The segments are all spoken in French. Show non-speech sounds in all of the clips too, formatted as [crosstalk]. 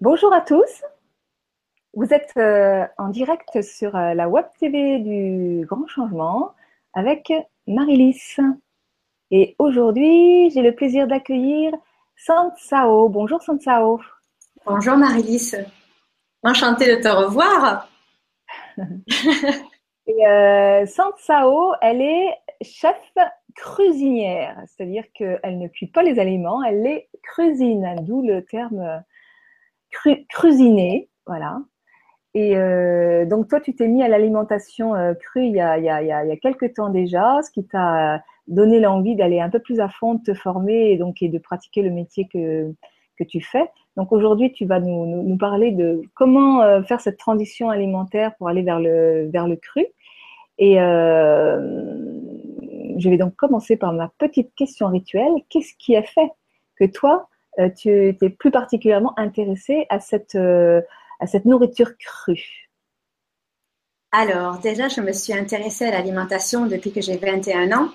Bonjour à tous. Vous êtes euh, en direct sur euh, la web TV du Grand Changement avec Marilys. Et aujourd'hui, j'ai le plaisir d'accueillir Sansao. Bonjour Sansao. Bonjour Marilys. Enchantée de te revoir. [laughs] Et euh, Sansao, elle est chef cuisinière, c'est-à-dire qu'elle ne cuit pas les aliments, elle les cuisine, d'où le terme cru, voilà. Et euh, donc toi, tu t'es mis à l'alimentation euh, crue il y, a, y a, quelques temps déjà, ce qui t'a donné l'envie d'aller un peu plus à fond, de te former et donc et de pratiquer le métier que, que tu fais. Donc aujourd'hui, tu vas nous, nous, parler de comment euh, faire cette transition alimentaire pour aller vers le, vers le cru. Et je vais donc commencer par ma petite question rituelle. Qu'est-ce qui a fait que toi, tu étais plus particulièrement intéressée à cette, euh, à cette nourriture crue Alors, déjà, je me suis intéressée à l'alimentation depuis que j'ai 21 ans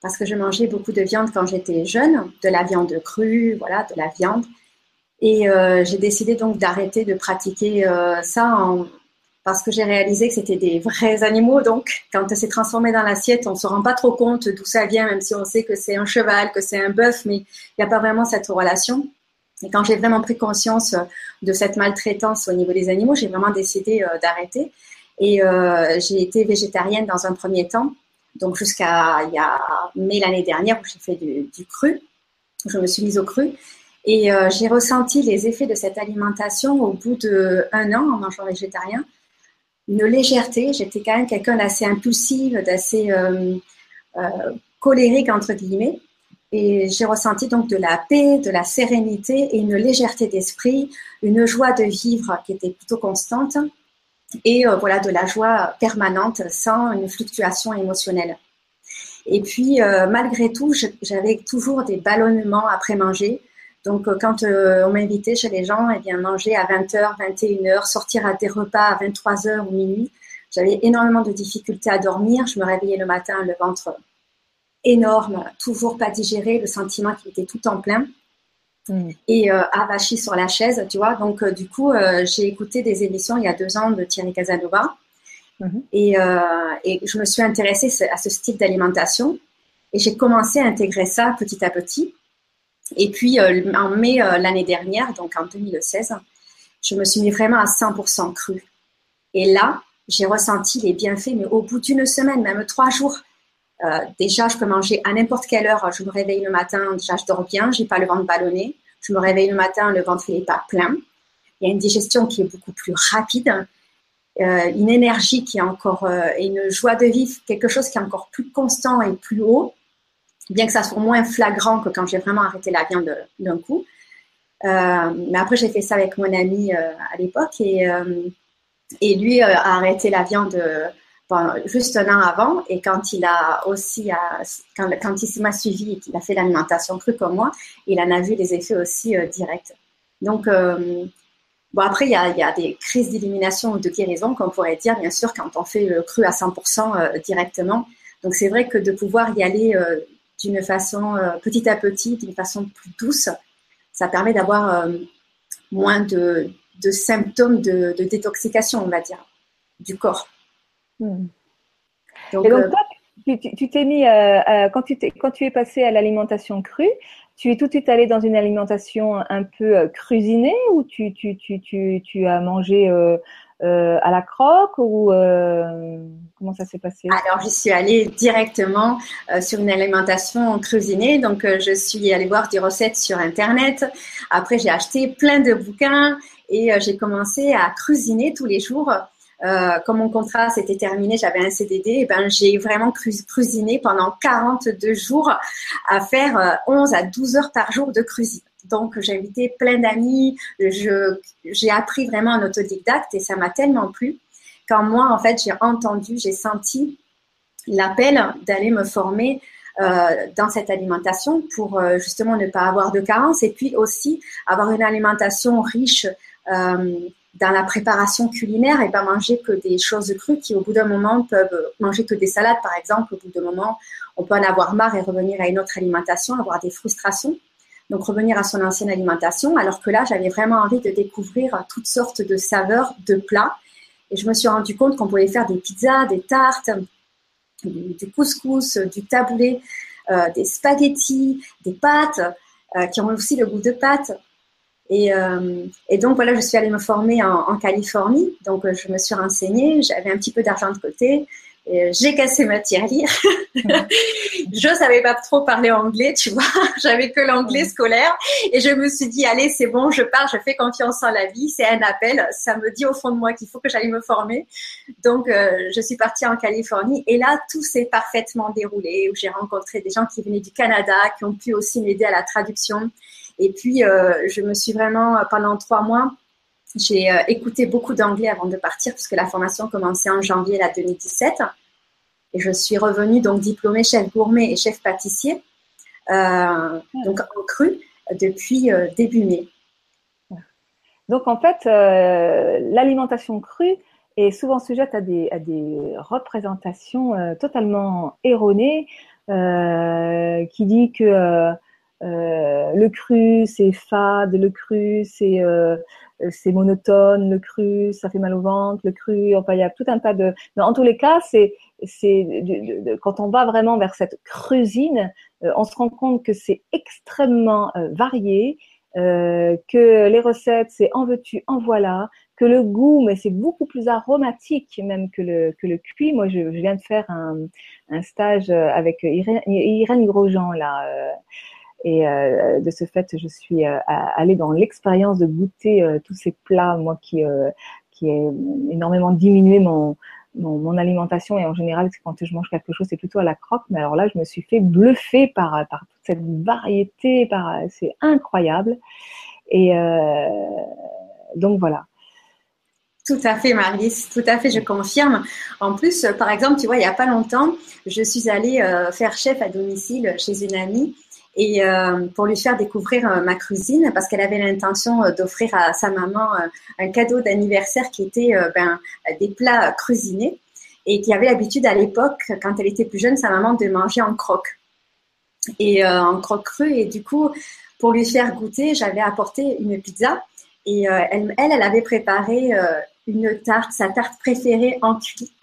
parce que je mangeais beaucoup de viande quand j'étais jeune, de la viande crue, voilà, de la viande. Et euh, j'ai décidé donc d'arrêter de pratiquer euh, ça en, parce que j'ai réalisé que c'était des vrais animaux. Donc, quand c'est transformé dans l'assiette, on ne se rend pas trop compte d'où ça vient, même si on sait que c'est un cheval, que c'est un bœuf, mais il n'y a pas vraiment cette relation. Et quand j'ai vraiment pris conscience de cette maltraitance au niveau des animaux, j'ai vraiment décidé euh, d'arrêter. Et euh, j'ai été végétarienne dans un premier temps, donc jusqu'à il y a mai l'année dernière où j'ai fait du, du, cru. Je me suis mise au cru. Et euh, j'ai ressenti les effets de cette alimentation au bout d'un an en mangeant végétarien une légèreté. J'étais quand même quelqu'un d'assez impulsif, d'assez euh, euh, colérique, entre guillemets. Et j'ai ressenti donc de la paix, de la sérénité et une légèreté d'esprit, une joie de vivre qui était plutôt constante et euh, voilà de la joie permanente sans une fluctuation émotionnelle. Et puis malgré tout, j'avais toujours des ballonnements après manger. Donc, euh, quand euh, on m'invitait chez les gens, eh bien, manger à 20h, 21h, sortir à des repas à 23h ou minuit, j'avais énormément de difficultés à dormir. Je me réveillais le matin, le ventre énorme, toujours pas digéré, le sentiment qu'il était tout en plein. Mmh. Et euh, avachi sur la chaise, tu vois. Donc, euh, du coup, j'ai écouté des émissions il y a deux ans de Thierry Casanova. Mmh. Et, et, je me suis intéressée à ce style d'alimentation. Et j'ai commencé à intégrer ça petit à petit. Et puis, euh, en mai euh, l'année dernière, donc en 2016, je me suis mis vraiment à 100% cru. Et là, j'ai ressenti les bienfaits, mais au bout d'une semaine, même trois jours. Euh, déjà, je peux manger à n'importe quelle heure. Je me réveille le matin, déjà, je dors bien, j'ai pas le ventre ballonné. Je me réveille le matin, le ventre n'est pas plein. Il y a une digestion qui est beaucoup plus rapide, une énergie qui est encore, et une joie de vivre, quelque chose qui est encore plus constant et plus haut bien que ça soit moins flagrant que quand j'ai vraiment arrêté la viande d'un coup. Euh, mais après, j'ai fait ça avec mon ami euh, à l'époque et, euh, et lui a arrêté la viande juste un an avant. Et quand il a aussi, quand, quand il m'a suivi et qu'il a fait l'alimentation crue comme moi, il en a vu les effets aussi directs. Donc, bon, après, il y a, y a des crises d'élimination ou de guérison, qu'on pourrait dire, bien sûr, quand on fait le cru à 100% directement. Donc, c'est vrai que de pouvoir y aller d'une façon euh, petit à petit, d'une façon plus douce, ça permet d'avoir euh, moins de, de, symptômes de, de, détoxication, on va dire, du corps. Hmm. Donc, Et donc, euh, toi, tu t'es mis, euh, quand, tu quand tu es passé à l'alimentation crue, tu es tout de suite allé dans une alimentation un peu cuisinée ou tu, tu, tu, tu, tu as mangé euh, euh, à la croque ou euh, comment ça s'est passé? Alors, je suis allée directement euh, sur une alimentation cuisinée. Donc, euh, je suis allée voir des recettes sur Internet. Après, j'ai acheté plein de bouquins et euh, j'ai commencé à cuisiner tous les jours. comme mon contrat s'était terminé, j'avais un CDD, et ben j'ai vraiment cuisiné pendant 42 jours à faire 11 à 12 heures par jour de cuisine. Donc, j'ai invité plein d'amis. J'ai appris vraiment en autodidacte et ça m'a tellement plu. Quand moi, en fait, j'ai entendu, j'ai senti l'appel d'aller me former euh, dans cette alimentation pour euh, justement ne pas avoir de carence et puis aussi avoir une alimentation riche euh, dans la préparation culinaire et pas manger que des choses crues qui au bout d'un moment peuvent manger que des salades par exemple au bout d'un moment on peut en avoir marre et revenir à une autre alimentation avoir des frustrations donc revenir à son ancienne alimentation, alors que là, j'avais vraiment envie de découvrir toutes sortes de saveurs de plats. Et je me suis rendu compte qu'on pouvait faire des pizzas, des tartes, du couscous, du taboulé, euh, des spaghettis, des pâtes, euh, qui ont aussi le goût de pâtes. Et, euh, et, donc voilà, je suis allée me former en, en Californie. Donc je me suis renseignée, j'avais un petit peu d'argent de côté. J'ai cassé ma tirelire. [laughs] je savais pas trop parler anglais, tu vois. [laughs] J'avais que l'anglais scolaire. Et je me suis dit, allez, c'est bon, je pars, je fais confiance en la vie. C'est un appel. Ça me dit au fond de moi qu'il faut que j'aille me former. Donc, euh, je suis partie en Californie. Et là, tout s'est parfaitement déroulé. Où j'ai rencontré des gens qui venaient du Canada, qui ont pu aussi m'aider à la traduction. Et puis, euh, je me suis vraiment, pendant trois mois, j'ai euh, écouté beaucoup d'anglais avant de partir puisque la formation commençait en janvier la 2017. Et je suis revenue donc diplômée chef gourmet et chef pâtissier, euh, donc en cru, depuis euh, début mai. Donc en fait, l'alimentation crue est souvent sujette à des, à des représentations totalement erronées qui dit que le cru, c'est fade, le cru, c'est c'est monotone, le cru, ça fait mal au ventre, le cru, enfin il y a tout un tas de. Mais en tous les cas, c'est c'est quand on va vraiment vers cette crusine, euh, on se rend compte que c'est extrêmement varié, que les recettes c'est en veux-tu, en voilà, que le goût, mais c'est beaucoup plus aromatique même que le que le cuit. Moi, je, je viens de faire un, un stage avec Irène, Irène Grosjean là et euh, de ce fait, je suis euh, allée dans l'expérience de goûter euh, tous ces plats, moi qui qui ai énormément diminué mon, mon, alimentation et en général, quand je mange quelque chose, c'est plutôt à la croque. Mais alors là, je me suis fait bluffer par, par toute cette variété, par, c'est incroyable. Et donc voilà. Tout à fait, Marie, tout à fait, je confirme. En plus, par exemple, tu vois, il n'y a pas longtemps, je suis allée faire chef à domicile chez une amie et euh, pour lui faire découvrir euh, ma cuisine parce qu'elle avait l'intention euh, d'offrir à sa maman un cadeau d'anniversaire qui était ben, des plats cuisinés et qui avait l'habitude à l'époque, quand elle était plus jeune, sa maman de manger en croque. Et en croque cru et du coup pour lui faire goûter, j'avais apporté une pizza et elle, elle, elle avait préparé une tarte, sa tarte préférée en cuit. [laughs]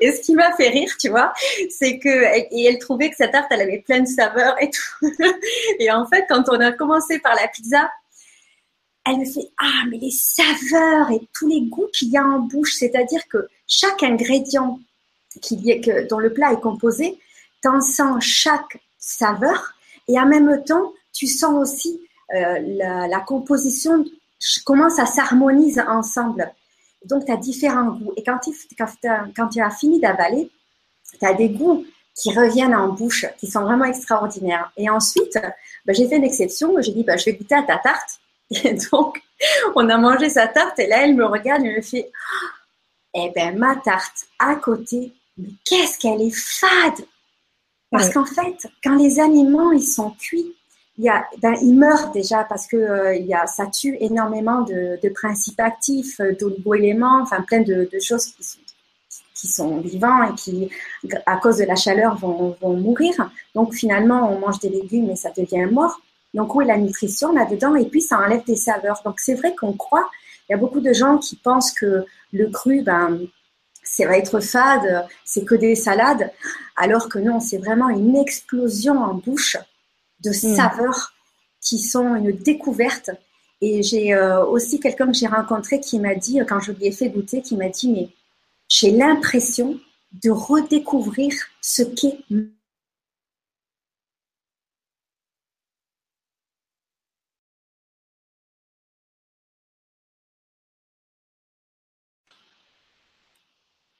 et ce qui m'a fait rire, tu vois, c'est que et elle trouvait que sa tarte, elle avait plein de saveurs et tout. [laughs] et en fait, quand on a commencé par la pizza, elle me fait ah mais les saveurs et tous les goûts qu'il y a en bouche, c'est-à-dire que chaque ingrédient qui que, dont le plat est composé, t'en sens chaque saveur et en même temps, tu sens aussi euh, la composition comment ça s'harmonise ensemble. Donc, tu as différents goûts. Et quand tu, quand, tu as fini d'avaler, tu as des goûts qui reviennent en bouche, qui sont vraiment extraordinaires. Et ensuite, ben, j'ai fait une exception. J'ai dit, ben, je vais goûter à ta tarte. [laughs] Et donc, on a mangé sa tarte. Et là, elle me regarde et me fait, eh ben, ma tarte à côté, mais qu'est-ce qu'elle est fade! Parce qu'en fait, quand les aliments, ils sont cuits, ben, il meurt déjà parce que euh, y a, ça tue énormément de, principes actifs, euh, d'oligo-éléments, enfin plein de, choses qui sont, qui vivants et qui, à cause de la chaleur, vont, vont mourir. Donc finalement, on mange des légumes et ça devient mort. Donc où est la nutrition là-dedans? Et puis ça enlève des saveurs. Donc c'est vrai qu'on croit. Il y a beaucoup de gens qui pensent que le cru, ben, ça va être fade, c'est que des salades, alors que non, c'est vraiment une explosion en bouche de hmm. saveurs qui sont une découverte. Et j'ai euh, aussi quelqu'un que j'ai rencontré qui m'a dit, quand je lui ai fait goûter, qui m'a dit, mais j'ai l'impression de redécouvrir ce qu'est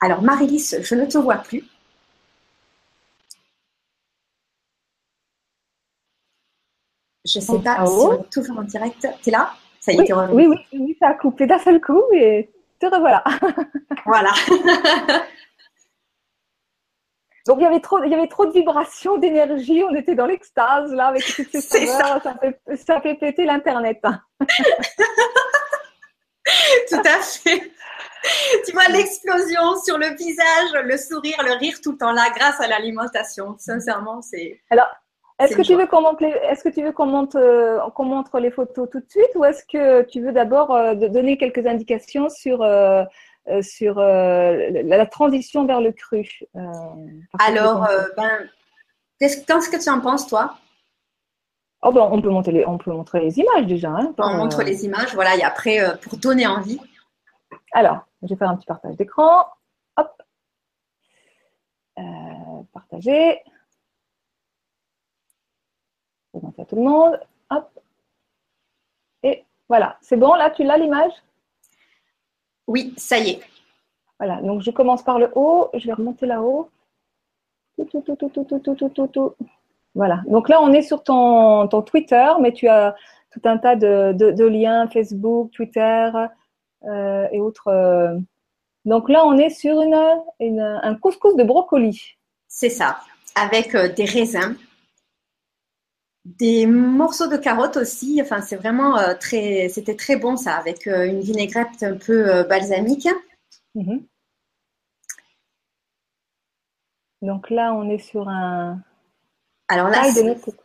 Alors, Marilys, je ne te vois plus. Je ne sais pas si on est toujours en direct. Tu es là? Ça y est, oui, oui, oui, ça a coupé d'un seul coup et te revoilà. [laughs] voilà. Donc il y avait trop, il y avait trop de vibrations, d'énergie. On était dans l'extase là avec toutes ces [laughs] saveurs. Ça. fait, ça fait péter l'internet. [laughs] Tout à fait. Tu vois l'explosion sur le visage, le sourire, le rire tout le temps là grâce à l'alimentation. Sincèrement, c'est. Alors Est-ce que, tu veux qu'on montre les, est-ce que tu veux qu'on montre, euh, les photos tout de suite ou est-ce que tu veux d'abord euh, donner quelques indications sur, euh, sur la, transition vers le cru Alors, ben, qu'est-ce, que tu en penses, toi? Oh ben, on, peut montrer les, on peut montrer les images déjà. Hein, on montre les images, voilà, et après, pour donner envie. Alors, je vais faire un petit partage d'écran. Hop. partager à tout le monde. Hop. Et voilà, c'est bon, là, tu l'as l'image? Oui, ça y est. Voilà, donc je commence par le haut, je vais remonter là-haut. Tout, tout, tout, tout, tout, Voilà, donc là, on est sur ton, ton, Twitter, mais tu as tout un tas de, de, liens, Facebook, Twitter euh, et autres. Euh. Donc là, on est sur une, une, un couscous de brocoli. C'est ça, avec euh, des raisins des morceaux de carottes aussi. Enfin, c'est vraiment euh, très, c'était très bon ça, avec euh, une vinaigrette un peu euh, balsamique. Mhm. Donc là, on est sur un. Alors là, taille de noix de coco.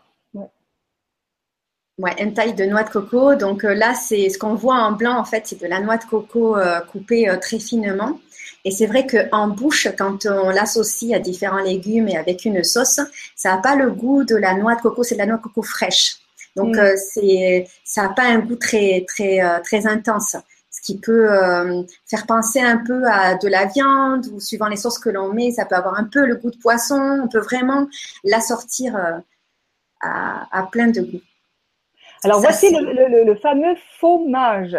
Ouais. une taille de noix de coco. Donc là, c'est ce qu'on voit en blanc en fait, c'est de la noix de coco coupée très finement. Et c'est vrai qu'en bouche, quand on l'associe à différents légumes et avec une sauce, ça n'a pas le goût de la noix de coco, c'est de la noix de coco fraîche. Donc, mm. euh, c'est, ça n'a pas un goût très, très, euh, très intense. Ce qui peut euh, faire penser un peu à de la viande ou suivant les sauces que l'on met, ça peut avoir un peu le goût de poisson. On peut vraiment l'assortir à, à plein de goûts. Alors voici le, le, fameux fromage.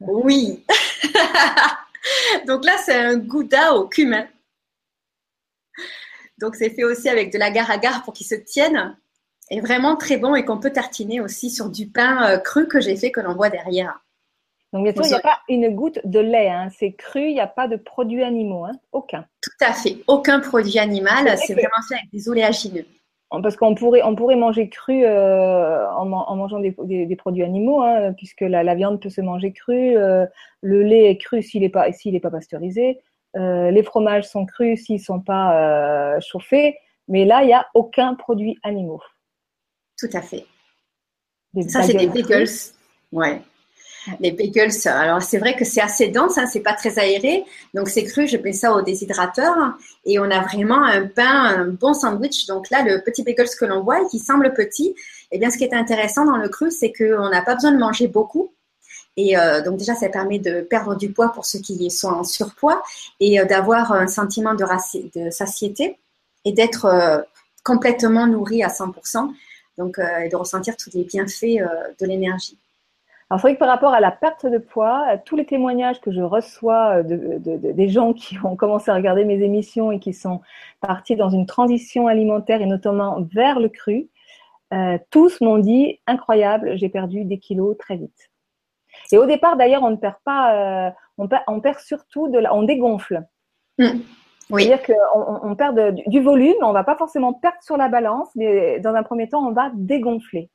Oui. [laughs] Donc là, c'est un gouda au cumin. Donc c'est fait aussi avec de l'agar-agar pour qu'il se tienne. Et vraiment très bon et qu'on peut tartiner aussi sur du pain euh, cru que j'ai fait que l'on voit derrière. Donc bien sûr, il n'y a pas une goutte de lait, hein. c'est cru, il n'y a pas de produits animaux, hein. aucun. Tout à fait, aucun produit animal, c'est vraiment fait avec des oléagineux. Parce qu'on pourrait, on pourrait manger cru euh, en, mangeant des, produits animaux, hein, puisque la, viande peut se manger crue, euh, le lait est cru s'il n'est pas, pas pasteurisé, euh, les fromages sont crus s'ils ne sont pas chauffés, mais là, il n'y a aucun produit animaux. Tout à fait. Ça, c'est des bagels. Ouais. Les bagels, alors c'est vrai que c'est assez dense, hein, c'est pas très aéré, donc c'est cru. Je mets ça au déshydrateur et on a vraiment un pain, un bon sandwich. Donc là, le petit bagels que l'on voit et qui semble petit, eh bien, ce qui est intéressant dans le cru, c'est qu'on n'a pas besoin de manger beaucoup. Et euh, donc déjà, ça permet de perdre du poids pour ceux qui sont en surpoids et euh, d'avoir un sentiment de, satiété et d'être euh, complètement nourri à 100%. Donc, et de ressentir tous les bienfaits de l'énergie. Alors, c'est vrai que par rapport à la perte de poids, tous les témoignages que je reçois de, des gens qui ont commencé à regarder mes émissions et qui sont partis dans une transition alimentaire et notamment vers le cru, euh, tous m'ont dit incroyable, j'ai perdu des kilos très vite. Et au départ, d'ailleurs, on ne perd pas, euh, on, perd, on, perd, surtout de la, on dégonfle. Mmh. Oui. C'est-à-dire qu'on on perd du volume, on va pas forcément perdre sur la balance, mais dans un premier temps, on va dégonfler.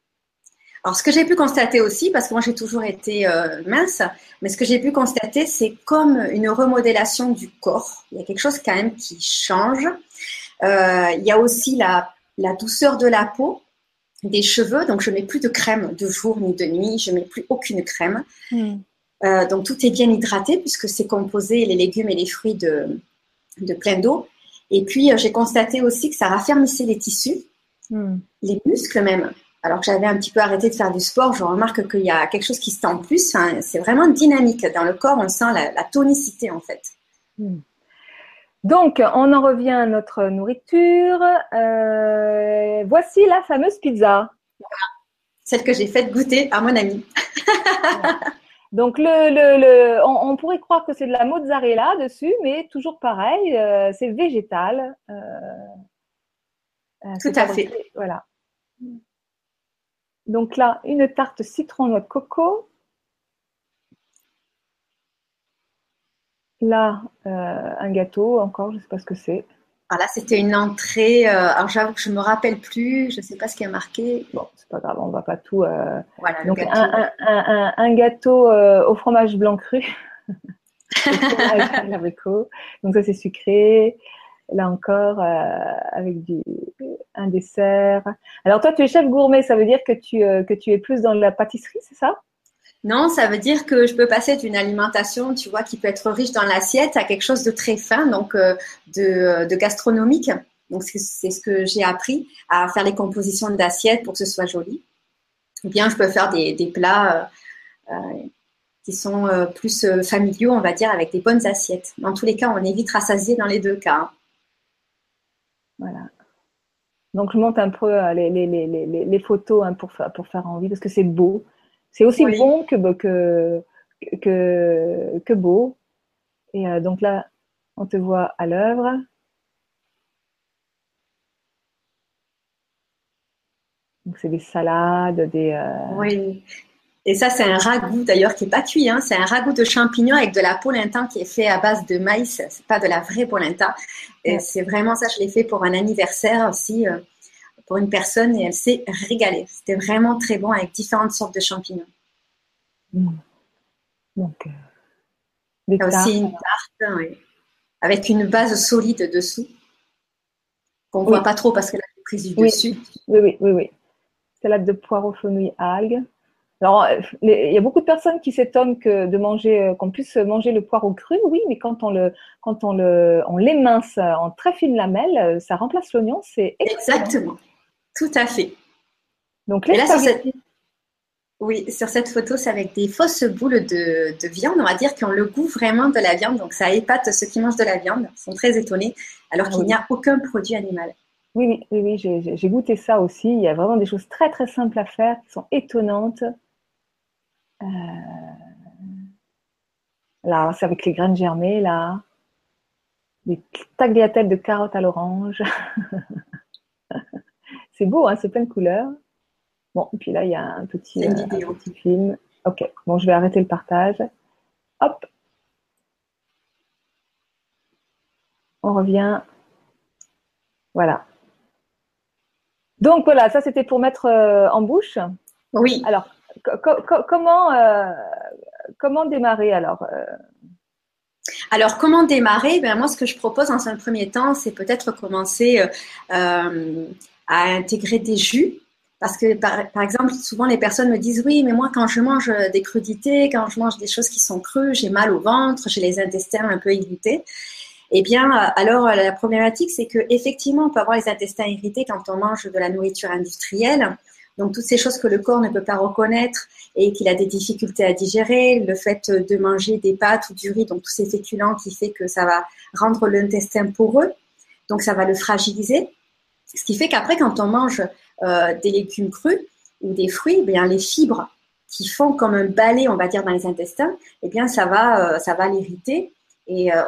Alors, ce que j'ai pu constater aussi, parce que moi j'ai toujours été euh, mince, mais ce que j'ai pu constater, c'est comme une remodélation du corps. Il y a quelque chose quand même qui change. Euh, il y a aussi la, la, douceur de la peau, des cheveux. Donc, je mets plus de crème de jour ni de nuit. Je mets plus aucune crème. Hmm. Euh, donc, tout est bien hydraté puisque c'est composé les légumes et les fruits de, de plein d'eau. Et puis, j'ai constaté aussi que ça raffermissait les tissus, hmm. les muscles même alors que j'avais un petit peu arrêté de faire du sport, je remarque qu'il y a quelque chose qui se tend plus. c'est vraiment dynamique. Dans le corps, on sent la, tonicité en fait. Hmm. Donc, on en revient à notre nourriture. Euh, voici la fameuse pizza. Celle que j'ai faite goûter à mon ami. [laughs] Donc, le, on, pourrait croire que c'est de la mozzarella dessus, mais toujours pareil, euh, c'est végétal. Euh, Tout à fait. Voilà. Donc là, une tarte citron noix de coco. Là, euh, un gâteau, encore, je ne sais pas ce que c'est. Voilà, c'était une entrée. Euh, alors j'avoue que je ne me rappelle plus, je ne sais pas ce qui a marqué. Bon, c'est pas grave, on ne va pas tout. Euh, voilà, Donc Un, gâteau au fromage blanc cru. [laughs] [laughs] Donc ça c'est sucré. Là encore, avec du, un dessert. Alors toi, tu es chef gourmet, ça veut dire que tu, que tu es plus dans la pâtisserie, c'est ça? Non, ça veut dire que je peux passer d'une alimentation, tu vois, qui peut être riche dans l'assiette à quelque chose de très fin, donc de, de gastronomique. Donc, c'est ce que j'ai appris à faire les compositions d'assiettes pour que ce soit joli. Ou bien, je peux faire des, plats euh, euh, qui sont euh, plus familiaux, on va dire, avec des bonnes assiettes. Dans tous les cas, on évite rassasier dans les deux cas. Hein. Voilà. Donc, je monte un peu les, photos hein, pour, pour faire envie, parce que c'est beau. C'est aussi bon que, que, que, que beau. Et donc là, on te voit à l'œuvre. Donc, c'est des salades, des. Euh, oui. Et ça, c'est un ragoût d'ailleurs qui n'est pas cuit. Hein. C'est un ragoût de champignons avec de la polenta qui est fait à base de maïs. C'est pas de la vraie polenta. Et c'est vraiment ça. Je l'ai fait pour un anniversaire aussi euh, pour une personne et elle s'est régalée. C'était vraiment très bon avec différentes sortes de champignons. Mmh. Donc, euh, a aussi une tarte oui. avec une base solide dessous qu'on ne voit pas trop parce qu'elle a prise du dessus. Oui, oui, oui, oui salade de poireaux, fenouil, algues. Alors, il y a beaucoup de personnes qui s'étonnent que de manger, euh, qu'on puisse manger le poireau cru, oui, mais quand on le, quand on le, on l'émince en très fines lamelles, euh, ça remplace l'oignon, c'est exactement, tout à fait. Donc là, sur cette... oui, sur cette photo, c'est avec des fausses boules de, de viande, on va dire, qui ont le goût vraiment de la viande, donc ça épate ceux qui mangent de la viande, ils sont très étonnés, alors qu'il n'y a aucun produit animal. Oui, oui, oui, j'ai goûté ça aussi. Il y a vraiment des choses très très simples à faire qui sont étonnantes. Euh, là, c'est avec les graines germées, là. Des tagliatelles de carottes à l'orange. [laughs] c'est beau, hein, c'est plein de couleurs. Bon, et puis là, il y a un petit, euh, un petit film. Ok, bon, je vais arrêter le partage. Hop. On revient. Voilà. Donc voilà, ça c'était pour mettre euh, en bouche. Oui. Alors, comment, euh, comment démarrer alors euh? alors, comment démarrer? Ben, Moi, ce que je propose en un premier temps, c'est peut-être commencer à intégrer des jus. Parce que, par, par, exemple, souvent les personnes me disent Oui, mais moi, quand je mange des crudités, quand je mange des choses qui sont crues, j'ai mal au ventre, j'ai les intestins un peu irrités. Eh bien, euh, alors la problématique, c'est que effectivement, on peut avoir les intestins irrités quand on mange de la nourriture industrielle. Donc toutes ces choses que le corps ne peut pas reconnaître et qu'il a des difficultés à digérer, le fait de manger des pâtes ou du riz, donc tous ces féculents qui fait que ça va rendre l'intestin poreux, donc ça va le fragiliser. Ce qui fait qu'après, quand on mange euh, des légumes crus ou des fruits, eh bien les fibres qui font comme un balai, on va dire, dans les intestins, eh bien ça va, euh, ça va l'irriter et euh,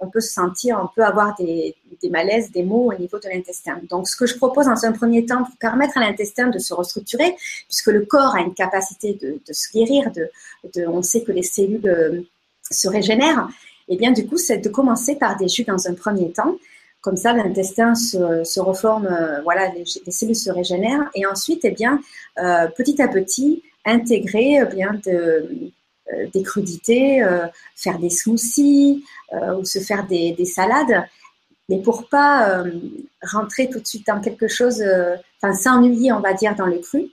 on, peut se sentir, on peut avoir des, malaises, des maux au niveau de l'intestin. Donc, ce que je propose dans un premier temps pour permettre à l'intestin de se restructurer, puisque le corps a une capacité de, se guérir, de, on sait que les cellules euh, se régénèrent, et eh bien du coup, c'est de commencer par des jus dans un premier temps. Comme ça, l'intestin se, reforme, euh, voilà, les, cellules se régénèrent, et ensuite, eh bien, petit à petit, intégrer bien de des crudités, euh, faire des smoothies euh, ou se faire des, salades, mais pour pas rentrer tout de suite dans quelque chose, enfin s'ennuyer, on va dire, dans le cru.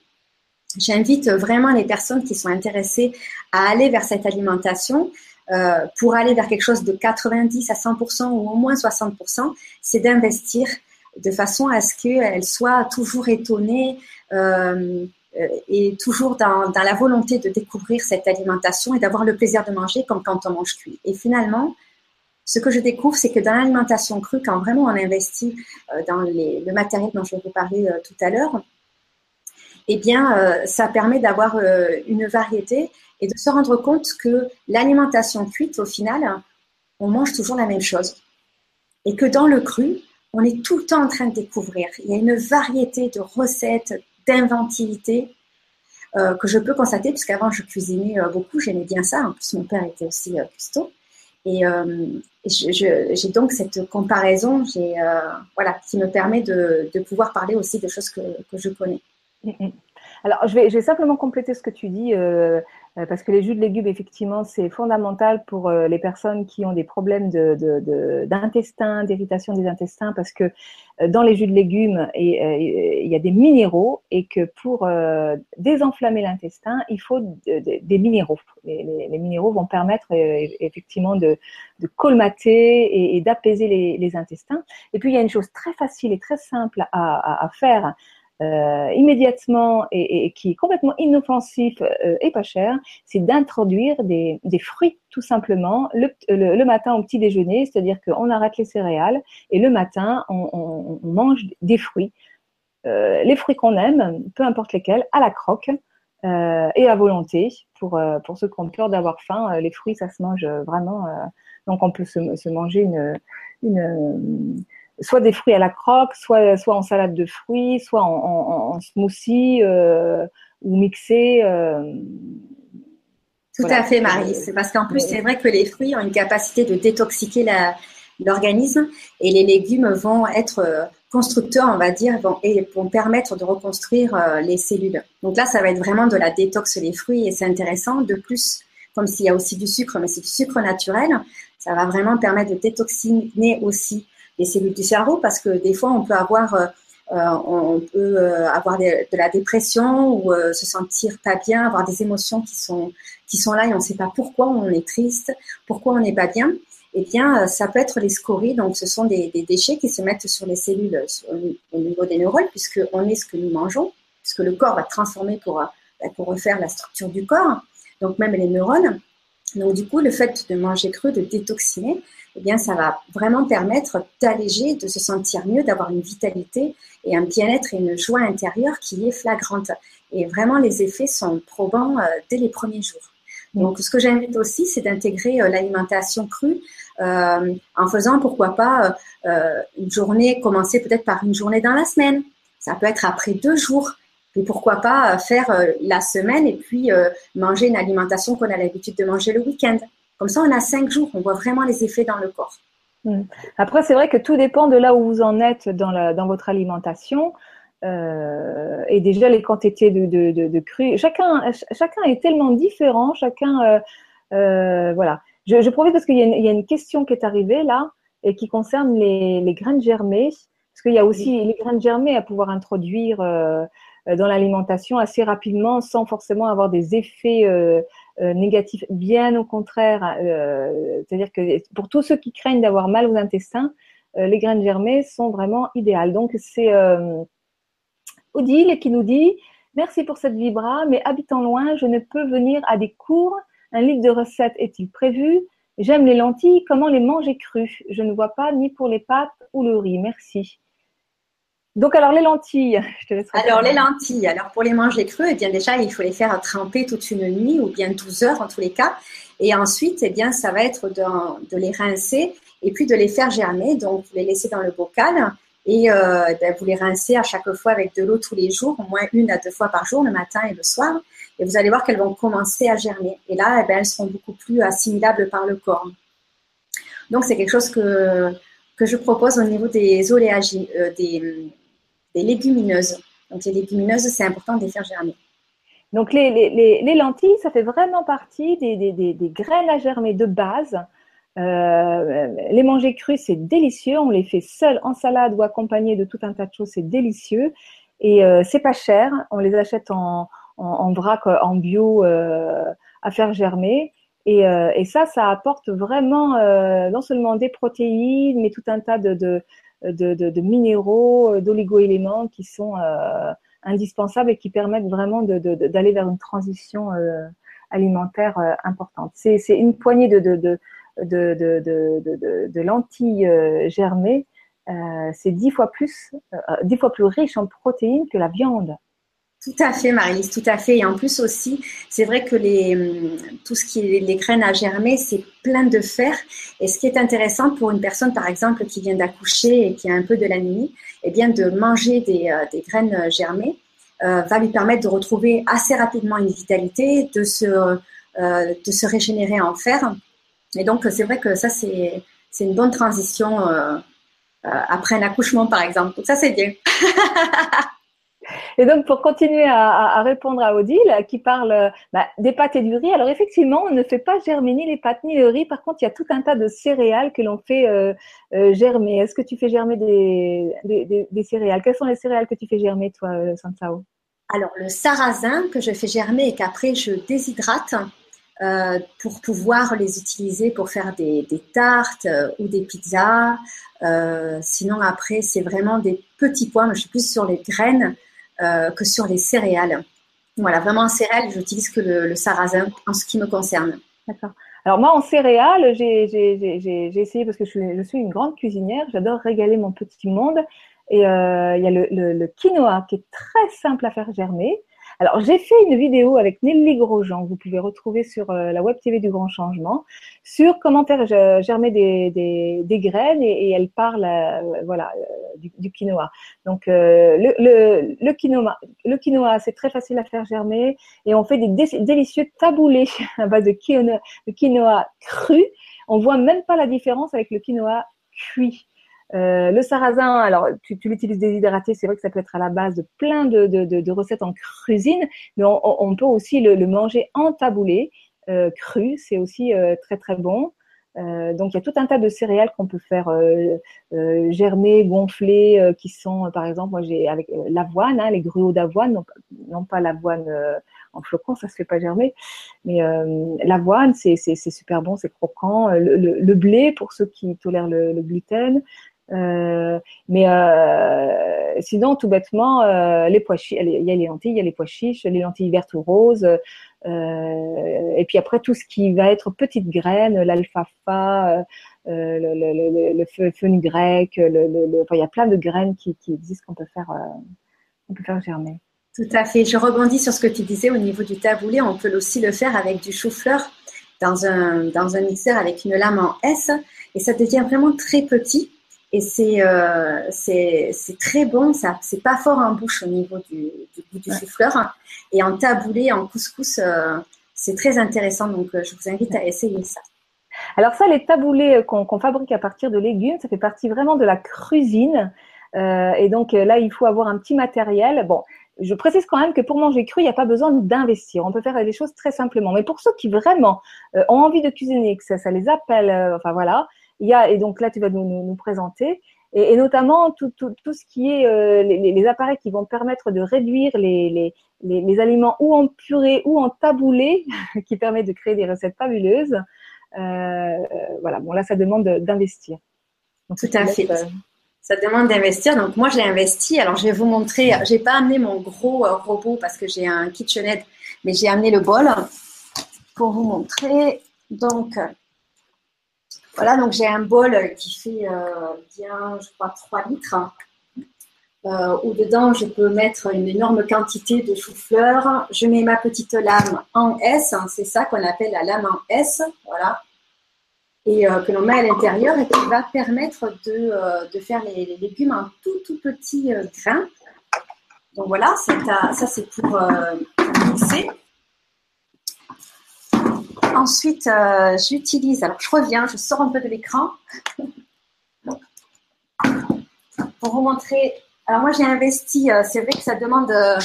J'invite vraiment les personnes qui sont intéressées à aller vers cette alimentation. pour aller vers quelque chose de 90 à 100% ou au moins 60%, c'est d'investir de façon à ce qu'elle soit toujours étonnée, euh, et toujours dans, la volonté de découvrir cette alimentation et d'avoir le plaisir de manger comme quand on mange cuit. Et finalement, ce que je découvre, c'est que dans l'alimentation crue, quand vraiment on investit euh, dans le matériel dont je vais vous parler euh, tout à l'heure, eh bien, ça permet d'avoir une variété et de se rendre compte que l'alimentation cuite, au final, on mange toujours la même chose. Et que dans le cru, on est tout le temps en train de découvrir. Il y a une variété de recettes, d'inventivité euh, que je peux constater, puisqu'avant je cuisinais euh, beaucoup, j'aimais bien ça. En plus, mon père était aussi euh. Et j'ai donc cette comparaison voilà, qui me permet de, pouvoir parler aussi de choses que, je connais. Mm, mm. Alors, je vais, simplement compléter ce que tu dis, euh, euh, parce que les jus de légumes, effectivement, c'est fondamental pour euh, les personnes qui ont des problèmes d'intestin, d'irritation des intestins, parce que euh, dans les jus de légumes, il y a des minéraux et que pour désenflammer l'intestin, il faut des minéraux. Les, minéraux vont permettre effectivement de, colmater et, d'apaiser les, intestins. Et puis, il y a une chose très facile et très simple à faire euh, immédiatement et, et, qui est complètement inoffensif euh, et pas cher, c'est d'introduire des, des, fruits tout simplement le, le, le matin au petit déjeuner, c'est-à-dire qu'on arrête les céréales et le matin on, on, on mange des fruits, euh, les fruits qu'on aime, peu importe lesquels, à la croque. Euh, et à volonté pour, euh, pour ceux qui ont peur d'avoir faim. les fruits, ça se mange vraiment. donc, on peut se, se manger une, une, soit des fruits à la croque, soit, soit en salade de fruits, soit en, smoothie euh, ou mixé. Euh, Tout à fait, Marie. C'est parce qu'en plus, c'est vrai que les fruits ont une capacité de détoxiquer l'organisme et les légumes vont être euh, constructeurs, on va dire, vont, et vont permettre de reconstruire les cellules. Donc là, ça va être vraiment de la détox les fruits et c'est intéressant. De plus, comme s'il y a aussi du sucre, mais c'est du sucre naturel, ça va vraiment permettre de détoxiner aussi les cellules du cerveau parce que des fois on peut avoir euh, euh on peut euh, avoir de, la dépression ou se sentir pas bien, avoir des émotions qui sont qui sont là et on ne sait pas pourquoi on est triste, pourquoi on n'est pas bien. Eh bien, ça peut être les scories. Donc, ce sont des, déchets qui se mettent sur les cellules au niveau des neurones, puisque on est ce que nous mangeons, puisque le corps va transformer pour pour refaire la structure du corps. Donc, même les neurones. Donc, du coup, le fait de manger cru, de détoxiner, eh bien, ça va vraiment permettre d'alléger, de se sentir mieux, d'avoir une vitalité et un bien-être et une joie intérieure qui est flagrante. Et vraiment, les effets sont probants euh, dès les premiers jours. Donc, ce que j'invite aussi, c'est d'intégrer euh, l'alimentation crue euh, en faisant, pourquoi pas, euh, une journée, commencer peut-être par une journée dans la semaine. Ça peut être après deux jours. Et pourquoi pas faire la semaine et puis manger une alimentation qu'on a l'habitude de manger le week-end. Comme ça, on a cinq jours, on voit vraiment les effets dans le corps. Hmm. Après, c'est vrai que tout dépend de là où vous en êtes dans, la, dans votre alimentation. Euh, et déjà les quantités de, de, de, cru. Chacun, chacun est tellement différent. Chacun, euh, euh, voilà. Je, je profite parce qu'il y, y, a une question qui est arrivée là et qui concerne les, les graines germées. Parce qu'il y a aussi les graines germées à pouvoir introduire euh, dans l'alimentation assez rapidement sans forcément avoir des effets euh, euh, négatif, bien au contraire. Euh, c'est-à-dire que pour tous ceux qui craignent d'avoir mal aux intestins, euh, les graines germées sont vraiment idéales. Donc c'est Odile qui nous dit Merci pour cette vibra, mais habitant loin, je ne peux venir à des cours. Un livre de recettes est-il prévu? J'aime les lentilles, comment les manger crues? Je ne vois pas ni pour les pâtes ou le riz. Merci. Donc, alors les lentilles, [laughs] je te Alors, les lentilles, alors pour les manger creux, eh bien déjà, il faut les faire tremper toute une nuit ou bien 12 heures en tous les cas. Et ensuite, eh bien, ça va être de, de les rincer et puis de les faire germer. Donc, vous les laissez dans le bocal et euh, eh vous les rincez à chaque fois avec de l'eau tous les jours, au moins une à deux fois par jour, le matin et le soir. Et vous allez voir qu'elles vont commencer à germer. Et là, eh bien, elles seront beaucoup plus assimilables par le corps. Donc, c'est quelque chose que, que je propose au niveau des oléagineux, euh, des des légumineuses. Donc les légumineuses, c'est important de les faire germer. Donc les, les, les, lentilles, ça fait vraiment partie des, des, des, graines à germer de base. Euh, les manger crus, c'est délicieux. On les fait seuls en salade ou accompagnés de tout un tas de choses, c'est délicieux. Et euh, c'est pas cher. On les achète en, en, en vrac, en bio, euh, à faire germer. Et, euh, et, ça, ça apporte vraiment euh, non seulement des protéines, mais tout un tas de, de, minéraux, euh, d'oligo-éléments qui sont euh, indispensables et qui permettent vraiment d'aller vers une transition euh, alimentaire importante. C'est une poignée de lentilles germées. c'est dix fois plus, dix fois plus riche en protéines que la viande. Tout à fait, Marie-Lise, tout à fait. Et en plus aussi, c'est vrai que les, hum, tout ce qui est les graines à germer, c'est plein de fer. Et ce qui est intéressant pour une personne, par exemple, qui vient d'accoucher et qui a un peu de l'anémie, eh bien, de manger des, euh, des graines germées euh, va lui permettre de retrouver assez rapidement une vitalité, de se, euh, de se régénérer en fer. Et donc, c'est vrai que ça, c'est, c'est une bonne transition euh, euh après un accouchement, par exemple. Donc ça, c'est bien. [laughs] Et donc, pour continuer à, répondre à Odile, qui parle bah, des pâtes et du riz, alors effectivement, on ne fait pas germer ni les pâtes ni le riz. Par contre, il y a tout un tas de céréales que l'on fait euh, euh, germer. Est-ce que tu fais germer des, céréales? Quelles sont les céréales que tu fais germer, toi, euh, Sansao Alors, le sarrasin que je fais germer et qu'après je déshydrate pour pouvoir les utiliser pour faire des, tartes ou des pizzas. sinon, après, c'est vraiment des petits pois. Moi, je suis plus sur les graines euh, que sur les céréales. Voilà, vraiment en céréales, j'utilise que le, sarrasin en ce qui me concerne. D'accord. Alors moi, en céréales, j'ai essayé parce que je suis, une grande cuisinière, j'adore régaler mon petit monde. Et euh, il y a le, quinoa qui est très simple à faire germer. Alors, j'ai fait une vidéo avec Nelly Grosjean, vous pouvez retrouver sur euh, la web TV du Grand Changement, sur comment faire germer des, graines et, elle parle euh, voilà, euh, du, quinoa. Donc, le, quinoa, c'est très facile à faire germer et on fait des délicieux taboulés [laughs] à base de quinoa, quinoa cru. On voit même pas la différence avec le quinoa cuit. Euh, le sarrasin, alors tu, l'utilises déshydraté, c'est vrai que ça peut être à la base de plein de, recettes en cuisine, mais on, peut aussi le, manger en taboulé, euh, cru, c'est aussi euh, très très bon. Euh, donc il y a tout un tas de céréales qu'on peut faire germer, gonfler, qui sont par exemple, moi j'ai avec l'avoine, hein, les gruaux d'avoine, non, pas l'avoine en flocon, ça se fait pas germer, mais l'avoine c'est super bon, c'est croquant. Le, blé pour ceux qui tolèrent le gluten, euh, mais euh, sinon, tout bêtement, euh, les pois chiches, il y a les lentilles, il y a les pois chiches, les lentilles vertes ou roses, et puis après tout ce qui va être petites graines, l'alfalfa, le, le, le, le grec, il y a plein de graines qui, existent qu'on peut faire, peut faire germer. Tout à fait. Je rebondis sur ce que tu disais au niveau du taboulé. On peut aussi le faire avec du chou-fleur dans un, dans un mixeur avec une lame en S et ça devient vraiment très petit et c'est euh, c'est très bon, ça c'est pas fort en bouche au niveau du, du goût du souffleur. Et en taboulé, en couscous, euh, c'est très intéressant. Donc, euh, je vous invite à essayer ça. Alors ça, les taboulés qu'on fabrique à partir de légumes, ça fait partie vraiment de la cuisine. Euh, et donc là, il faut avoir un petit matériel. Bon, je précise quand même que pour manger cru, il n'y a pas besoin d'investir. On peut faire les choses très simplement. Mais pour ceux qui vraiment ont envie de cuisiner, que ça, ça les appelle, enfin voilà, il y a, et donc là, tu vas nous, nous, présenter, et, et, notamment tout, tout, tout, ce qui est euh, les, les, appareils qui vont permettre de réduire les, les, les, aliments ou en purée ou en taboulé, [laughs] qui permet de créer des recettes fabuleuses. Euh, voilà, bon là, ça demande d'investir. Tout à fait. Euh, ça demande d'investir. Donc moi, j'ai investi. Alors, je vais vous montrer. J'ai pas amené mon gros euh, robot parce que j'ai un KitchenAid, mais j'ai amené le bol pour vous montrer. Donc, voilà, donc j'ai un bol qui fait euh, bien, je crois, 3 litres. Euh, où dedans, je peux mettre une énorme quantité de chou-fleur. Je mets ma petite lame en S, hein, c'est ça qu'on appelle la lame en S, voilà, et euh, que l'on met à l'intérieur et qui va permettre de, de faire les, légumes en tout tout petits grains. Donc voilà, ça c'est pour mixer. Ensuite, euh, j'utilise, alors je reviens, je sors un peu de l'écran [laughs] pour vous montrer. Alors moi, j'ai investi, euh, c'est vrai que ça demande euh,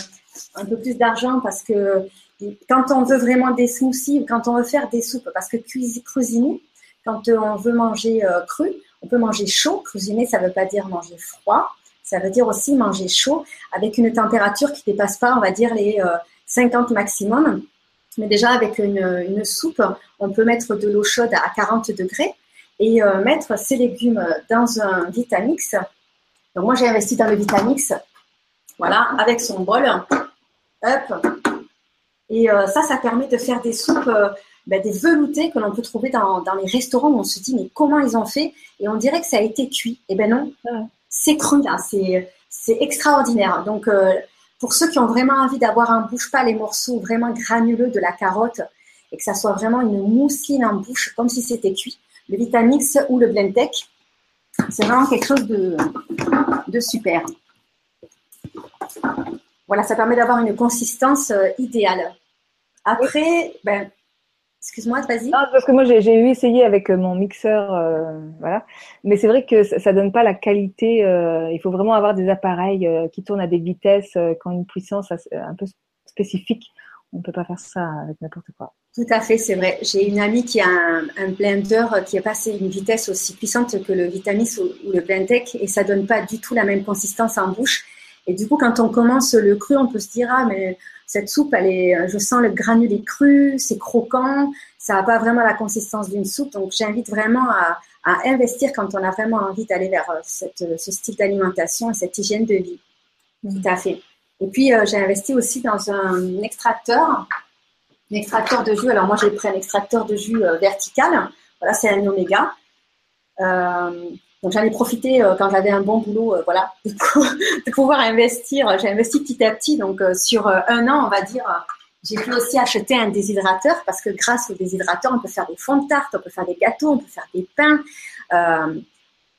un peu plus d'argent parce que quand on veut vraiment des smoothies ou quand on veut faire des soupes, parce que cuisiner, quand on veut manger cru, on peut manger chaud. Cuisiner, ça ne veut pas dire manger froid, ça veut dire aussi manger chaud avec une température qui ne dépasse pas, on va dire, les 50 maximum. Mais déjà, avec une, soupe, on peut mettre de l'eau chaude à 40 degrés et euh, mettre ces légumes dans un Vitamix. Donc, moi, j'ai investi dans le Vitamix, voilà, avec son bol. Hop. Et euh, ça, ça permet de faire des soupes, euh, ben, des veloutés que l'on peut trouver dans, les restaurants où on se dit, mais comment ils ont fait? Et on dirait que ça a été cuit. Eh ben non, c'est cru là, c'est extraordinaire. Donc, pour ceux qui ont vraiment envie d'avoir un bouche pas les morceaux vraiment granuleux de la carotte et que ça soit vraiment une mousseline en bouche comme si c'était cuit, le Vitamix ou le Blendtec, c'est vraiment quelque chose de, de super. Voilà, ça permet d'avoir une consistance euh, idéale. Après, ben, Excuse-moi, vas-y. Non, parce que moi, j'ai eu essayé avec mon mixeur, euh, voilà. Mais c'est vrai que ça, ne donne pas la qualité. Euh, il faut vraiment avoir des appareils euh, qui tournent à des vitesses, qui ont une puissance un peu spécifique. On ne peut pas faire ça avec n'importe quoi. Tout à fait, c'est vrai. J'ai une amie qui a un, blender qui a passé une vitesse aussi puissante que le Vitamix ou, le Blendtec et ça donne pas du tout la même consistance en bouche. Et du coup, quand on commence le cru, on peut se dire ah mais cette soupe, elle est, je sens le granulé cru, c'est croquant, ça n'a pas vraiment la consistance d'une soupe. Donc, j'invite vraiment à, investir quand on a vraiment envie d'aller vers euh, ce style d'alimentation et cette hygiène de vie. Tout à fait. Et puis, euh, j'ai investi aussi dans un extracteur, un extracteur de jus. Alors, moi, j'ai pris un extracteur de jus euh, vertical. Voilà, c'est un oméga. Donc, j'en ai profité quand j'avais un bon boulot, voilà, [laughs] de, pouvoir investir. J'ai investi petit à petit. Donc, sur un an, on va dire, j'ai pu aussi acheter un déshydrateur parce que grâce au déshydrateur, on peut faire des fonds de tarte, on peut faire des gâteaux, on peut faire des pains. Euh,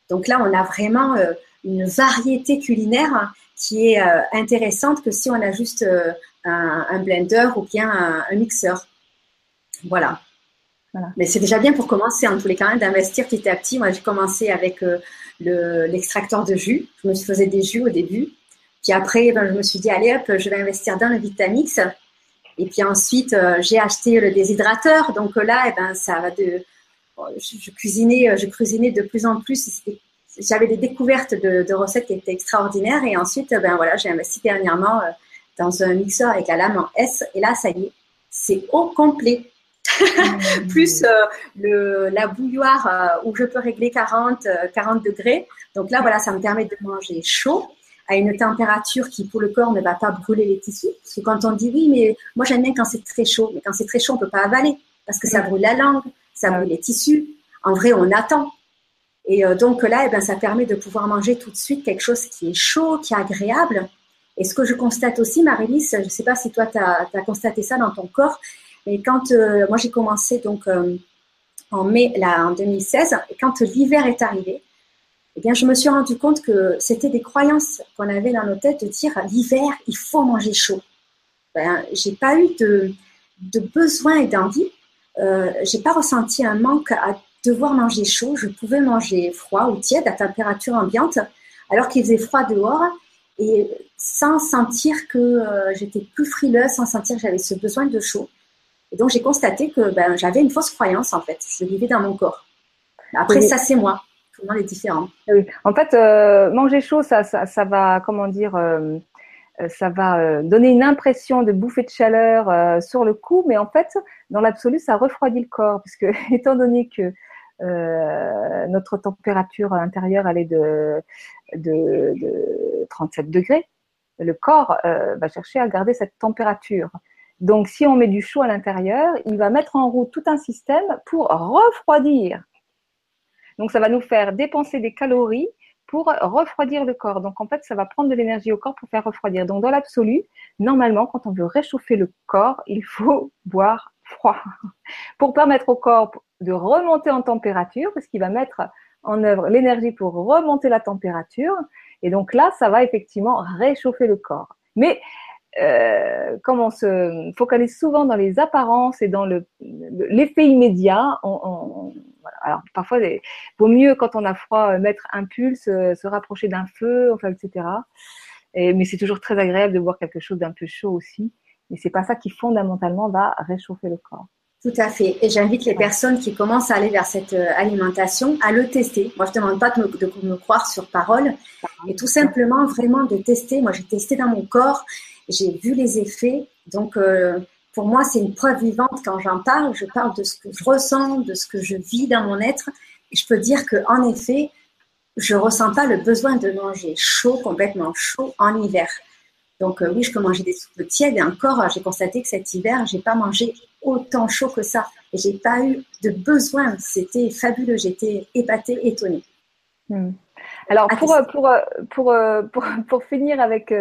donc là, on a vraiment euh, une variété culinaire qui est euh, intéressante que si on a juste un, blender ou bien un, mixeur. Voilà. Mais c'est déjà bien pour commencer, en tous les cas, d'investir petit à petit. Moi, j'ai commencé avec l'extracteur de jus. Je me faisais des jus au début. Puis après, ben, je me suis dit, allez hop, je vais investir dans le Vitamix. Et puis ensuite, euh, j'ai acheté le déshydrateur. Donc là, eh ben, ça va de. Je, cuisinais, je cuisinais de plus en plus. J'avais des découvertes de, recettes qui étaient extraordinaires. Et ensuite, ben voilà, j'ai investi dernièrement euh, dans un mixeur avec la lame en S. Et là, ça y est, c'est au complet. [laughs] Plus euh, le, la bouilloire où je peux régler 40, 40 degrés. Donc là, voilà, ça me permet de manger chaud à une température qui pour le corps ne va pas brûler les tissus. Parce que quand on dit oui, mais moi j'aime bien quand c'est très chaud, mais quand c'est très chaud, on peut pas avaler parce que ça brûle la langue, ça brûle les tissus. En vrai, on attend. Et euh, donc là, eh ben, ça permet de pouvoir manger tout de suite quelque chose qui est chaud, qui est agréable. Et ce que je constate aussi, Marie-Lise, je ne sais pas si toi, tu as, constaté ça dans ton corps, mais quand euh, moi j'ai commencé donc euh, en mai, là, en 2016, et quand l'hiver est arrivé, eh bien, je me suis rendu compte que c'était des croyances qu'on avait dans nos têtes de dire l'hiver, il faut manger chaud. Ben, j'ai pas eu de, de besoin et d'envie. Euh, j'ai pas ressenti un manque à devoir manger chaud. Je pouvais manger froid ou tiède à température ambiante, alors qu'il faisait froid dehors, et sans sentir que euh, j'étais plus frileuse, sans sentir que j'avais ce besoin de chaud. Et donc j'ai constaté que ben, j'avais une fausse croyance en fait. Je vivais dans mon corps. Après, ça c'est moi les différents. Ah en fait, euh, manger chaud, ça, ça, va, comment dire, euh, euh, ça va donner une impression de bouffée de chaleur sur le cou, mais en fait, dans l'absolu, ça refroidit le corps, puisque [laughs] étant donné que notre température intérieure elle est de, de, de 37 degrés, le corps va chercher à garder cette température. Donc, si on met du chaud à l'intérieur, il va mettre en route tout un système pour refroidir donc, ça va nous faire dépenser des calories pour refroidir le corps. Donc, en fait, ça va prendre de l'énergie au corps pour faire refroidir. Donc, dans l'absolu, normalement, quand on veut réchauffer le corps, il faut [laughs] boire froid pour permettre au corps de remonter en température, parce qu'il va mettre en œuvre l'énergie pour remonter la température. Et donc là, ça va effectivement réchauffer le corps. Mais euh, comme on se focalise souvent dans les apparences et dans l'effet immédiat, on, alors parfois il vaut mieux quand on a froid euh, mettre un pulse, euh, se rapprocher d'un feu, enfin etc. Et, mais c'est toujours très agréable de boire quelque chose d'un peu chaud aussi. Mais c'est pas ça qui fondamentalement va réchauffer le corps. Tout à fait. Et j'invite les personnes qui commencent à aller vers cette euh, alimentation à le tester. Moi, je ne demande pas de me, croire sur parole, et tout simplement vraiment de tester. Moi, j'ai testé dans mon corps, j'ai vu les effets. Donc, pour moi, c'est une preuve vivante quand j'en parle. Je parle de ce que je ressens, de ce que je vis dans mon être. Et je peux dire qu'en effet, je ne ressens pas le besoin de manger chaud, complètement chaud en hiver. Donc euh, oui, je peux manger des soupes tièdes et encore, j'ai constaté que cet hiver, j'ai pas mangé autant chaud que ça. Et j'ai pas eu de besoin. C'était fabuleux. J'étais épatée, étonnée. Hmm. Alors pour, pour, pour, pour, [laughs] pour, finir avec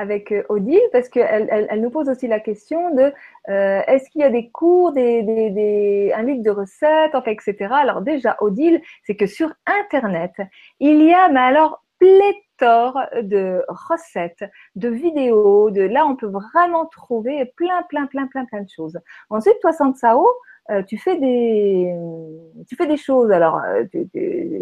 avec euh, Odile parce qu'elle elle, nous pose aussi la question de euh, est-ce qu'il y a des cours, des, des, un livre de recettes, etc. Alors déjà, Odile, c'est que sur Internet, il y a, mais alors, pléthore de recettes, de vidéos, de là, on peut vraiment trouver plein, plein, plein, plein, plein de choses. Ensuite, toi, Sansao, euh, tu fais des, tu fais des choses. Alors, euh,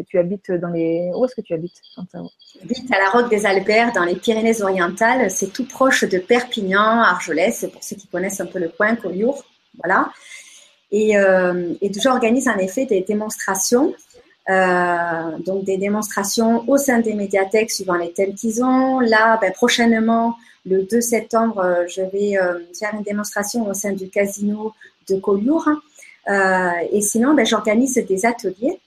tu, habites dans les, où est-ce que tu habites J'habite à la Roque des Alpères, dans les Pyrénées-Orientales. C'est tout proche de Perpignan, Argelès, pour ceux qui connaissent un peu le coin, Collioure, voilà. Et, euh, et j'organise en effet des démonstrations. Euh, donc des démonstrations au sein des médiathèques suivant les thèmes qu'ils ont. Là, ben, prochainement, le 2 septembre, je vais faire une démonstration au sein du casino de Collioure. Euh, et sinon, ben, j'organise des ateliers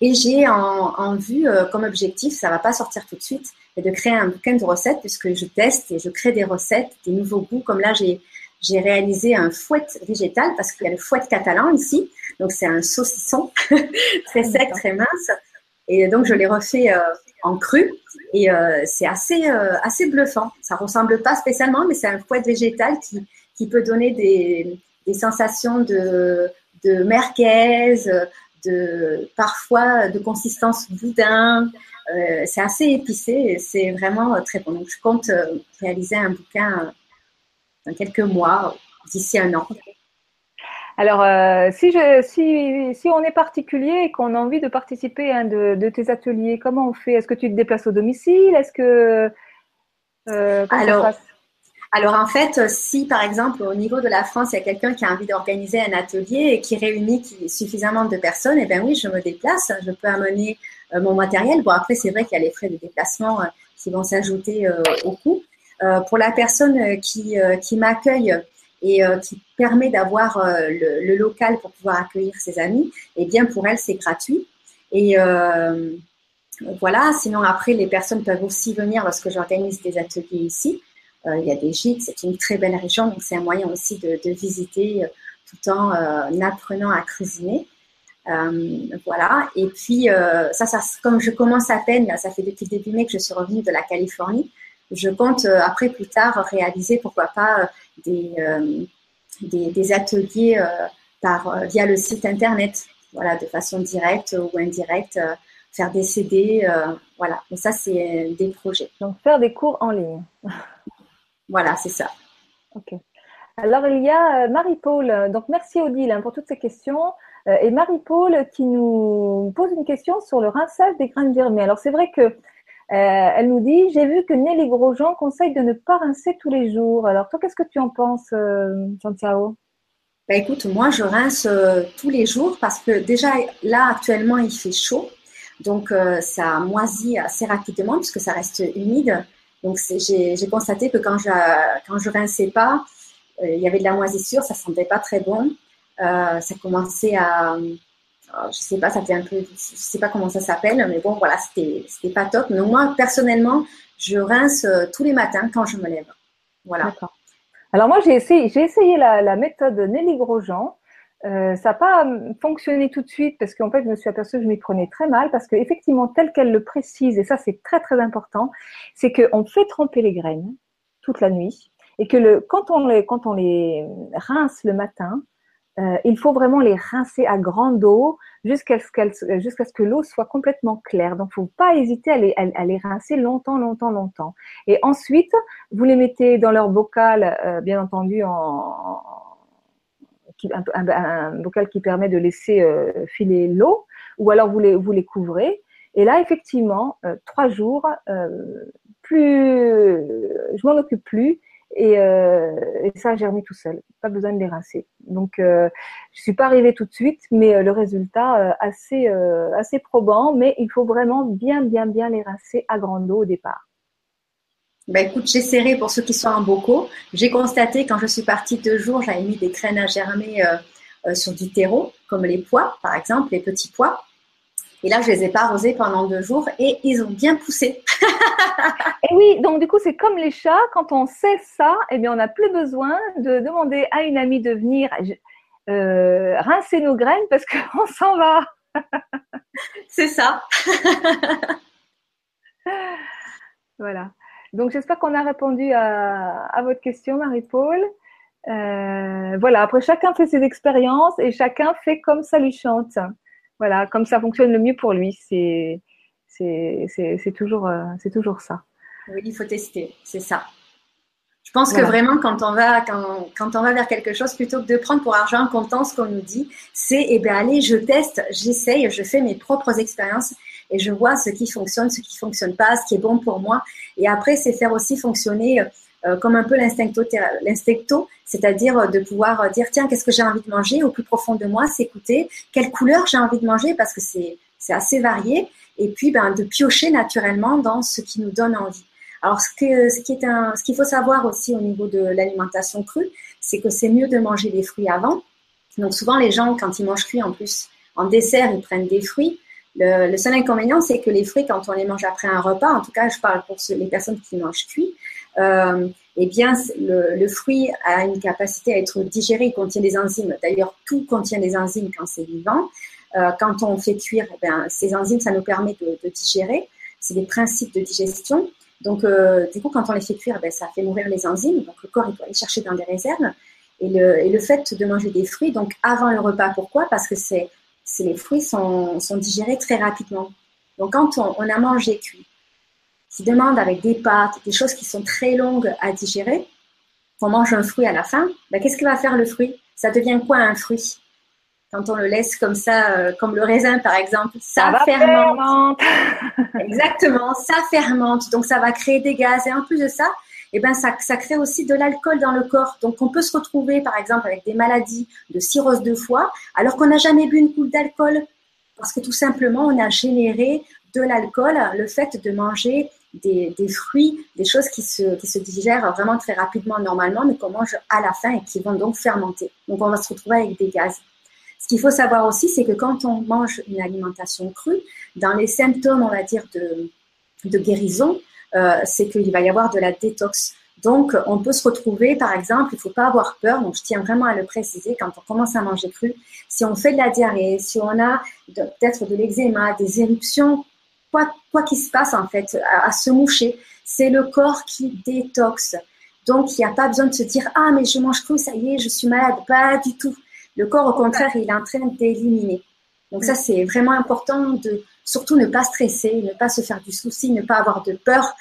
et j'ai en, vue euh, comme objectif, ça va pas sortir tout de suite, de créer un bouquin de recettes puisque je teste et je crée des recettes, des nouveaux goûts. Comme là, j'ai j'ai réalisé un fouet végétal parce qu'il y a le fouet catalan ici. Donc c'est un saucisson [laughs] très sec, très mince. Et donc je l'ai refait euh, en cru et c'est assez assez bluffant. Ça ressemble pas spécialement, mais c'est un fouet végétal qui qui peut donner des des sensations de, de merguez, de parfois de consistance boudin. Euh, c'est assez épicé c'est vraiment très bon. Donc, je compte euh, réaliser un bouquin dans quelques mois, d'ici un an. Alors, euh, si, je, si, si, on est particulier et qu'on a envie de participer à un de, de, tes ateliers, comment on fait? Est-ce que tu te déplaces au domicile? Est-ce que euh, Alors, alors en fait, si par exemple au niveau de la France, il y a quelqu'un qui a envie d'organiser un atelier et qui réunit suffisamment de personnes, eh bien oui, je me déplace, je peux amener euh, mon matériel. Bon après, c'est vrai qu'il y a les frais de déplacement euh, qui vont s'ajouter euh, au coût. pour la personne qui, qui m'accueille et qui permet d'avoir le, local pour pouvoir accueillir ses amis, eh bien pour elle, c'est gratuit. Et voilà, sinon après, les personnes peuvent aussi venir lorsque j'organise des ateliers ici. Euh, il y a des gîtes, c'est une très belle région, donc c'est un moyen aussi de, visiter euh, tout en euh, apprenant à cuisiner. voilà. Et puis, ça, comme je commence à peine, ça fait depuis début mai que je suis revenue de la Californie, je compte après plus tard réaliser, pourquoi pas, des, des, ateliers par, via le site internet, voilà, de façon directe ou indirecte, faire des CD, voilà. Mais ça, c'est des projets. Donc, faire des cours en ligne. Voilà, c'est ça. Ok. Alors, il y a euh, Marie-Paul. Donc, merci Odile hein, pour toutes ces questions. Euh, et Marie-Paul qui nous pose une question sur le rinçage des graines germées. Alors, c'est vrai que euh, elle nous dit J'ai vu que Nelly Grosjean conseille de ne pas rincer tous les jours. Alors, toi, qu'est-ce que tu en penses, Santiago bah, Écoute, moi, je rince tous les jours parce que déjà, là, actuellement, il fait chaud. Donc, ça moisit assez rapidement puisque ça reste humide. Donc, j'ai constaté que quand je quand rinçais pas, euh, il y avait de la moisissure, ça sentait pas très bon. Euh, ça commençait à, euh, je sais pas, ça fait un peu, je sais pas comment ça s'appelle, mais bon, voilà, c'était pas top. Mais moi, personnellement, je rince tous les matins quand je me lève. Voilà. Alors moi, j'ai essayé, essayé la, la méthode Nelly Grosjean. Euh, ça n'a pas fonctionné tout de suite parce qu'en fait, je me suis aperçue que je m'y prenais très mal parce qu'effectivement, tel qu'elle le précise, et ça c'est très très important, c'est qu'on fait tremper les graines toute la nuit et que le, quand, on les, quand on les rince le matin, euh, il faut vraiment les rincer à grande eau jusqu'à ce, ce que l'eau soit complètement claire. Donc, il ne faut pas hésiter à les, à, les, rincer longtemps, longtemps, longtemps. Et ensuite, vous les mettez dans leur bocal, euh, bien entendu, en, un, bocal qui permet de laisser euh, filer l'eau, ou alors vous les, couvrez. Et là, effectivement, euh, trois jours, euh, plus, je m'en occupe plus, et, ça a germé tout seul. Pas besoin de les rincer. Donc, je suis pas arrivée tout de suite, mais le résultat assez assez probant. Mais il faut vraiment bien bien bien les rincer à grande eau au départ. Ben écoute, j'essaierai pour ceux qui sont en bocaux. J'ai constaté quand je suis partie deux jours, j'avais mis des graines à germer euh, euh, sur du terreau, comme les pois, par exemple, les petits pois. Et là, je les ai pas arrosés pendant deux jours et ils ont bien poussé. [laughs] et oui, donc du coup, c'est comme les chats. Quand on sait ça, eh bien, on n'a plus besoin de demander à une amie de venir euh, rincer nos graines parce qu'on [laughs] s'en va. c'est ça. [laughs] voilà. Donc, j'espère qu'on a répondu à, votre question, Marie-Paul. Euh, voilà, après, chacun fait ses expériences et chacun fait comme ça lui chante. Voilà, comme ça fonctionne le mieux pour lui. C'est, c'est, toujours, euh, c'est toujours ça. Oui, il faut tester, c'est ça. Je pense que vraiment, quand on, va, quand, quand, on va vers quelque chose, plutôt que de prendre pour argent comptant ce qu'on nous dit, c'est, eh bien, allez, je teste, j'essaye, je fais mes propres expériences et je vois ce qui fonctionne, ce qui fonctionne pas, ce qui est bon pour moi. Et après, c'est faire aussi fonctionner euh, comme un peu l'instincto, c'est-à-dire de pouvoir dire, tiens, qu'est-ce que j'ai envie de manger au plus profond de moi, s'écouter, quelle couleur j'ai envie de manger parce que c'est assez varié et puis ben, de piocher naturellement dans ce qui nous donne envie. Alors, ce qu'il ce qui est un, ce qu'il faut savoir aussi au niveau de l'alimentation crue, c'est que c'est mieux de manger des fruits avant. Donc, souvent, les gens, quand ils mangent cuit, en plus, en dessert, ils prennent des fruits. Le, seul inconvénient, c'est que les fruits, quand on les mange après un repas, en tout cas, je parle pour les personnes qui mangent cuit, euh, eh bien, le, fruit a une capacité à être digéré, il contient des enzymes. D'ailleurs, tout contient des enzymes quand c'est vivant. Euh, quand on fait cuire, eh ces enzymes, ça nous permet de, digérer. C'est des principes de digestion. Donc, euh, du coup, quand on les fait cuire, ben, ça fait mourir les enzymes. Donc, le corps, il doit aller chercher dans des réserves. Et le fait de manger des fruits, donc avant le repas, pourquoi? Parce que c'est, les fruits sont, sont, digérés très rapidement. Donc, quand on, on, a mangé cuit, qui demande avec des pâtes, des choses qui sont très longues à digérer, qu'on mange un fruit à la fin, ben, qu'est-ce que va faire le fruit? Ça devient quoi un fruit? Quand on le laisse comme ça, euh, comme le raisin par exemple, ça, fermente. [laughs] Exactement, ça fermente. Donc ça va créer des gaz. Et en plus de ça, eh ben, ça, crée aussi de l'alcool dans le corps. Donc on peut se retrouver par exemple avec des maladies de cirrhose de foie alors qu'on n'a jamais bu une coupe d'alcool. Parce que tout simplement, on a généré de l'alcool, le fait de manger des, fruits, des choses qui se, digèrent vraiment très rapidement normalement, mais qu'on mange à la fin et qui vont donc fermenter. Donc on va se retrouver avec des gaz. Ce qu'il faut savoir aussi, c'est que quand on mange une alimentation crue, dans les symptômes, on va dire, de, guérison, c'est qu'il va y avoir de la détox. Donc, on peut se retrouver, par exemple, il ne faut pas avoir peur, donc je tiens vraiment à le préciser, quand on commence à manger cru, si on fait de la diarrhée, si on a peut-être de l'eczéma, des éruptions, quoi qu'il se passe en fait, à, à se moucher, c'est le corps qui détoxe. Donc, il n'y a pas besoin de se dire, ah, mais je mange cru, ça y est, je suis malade. Pas du tout. Le corps, au contraire, il est en train d'éliminer. Donc ça, c'est vraiment important de surtout ne pas stresser, ne pas se faire du souci, ne pas avoir de peur,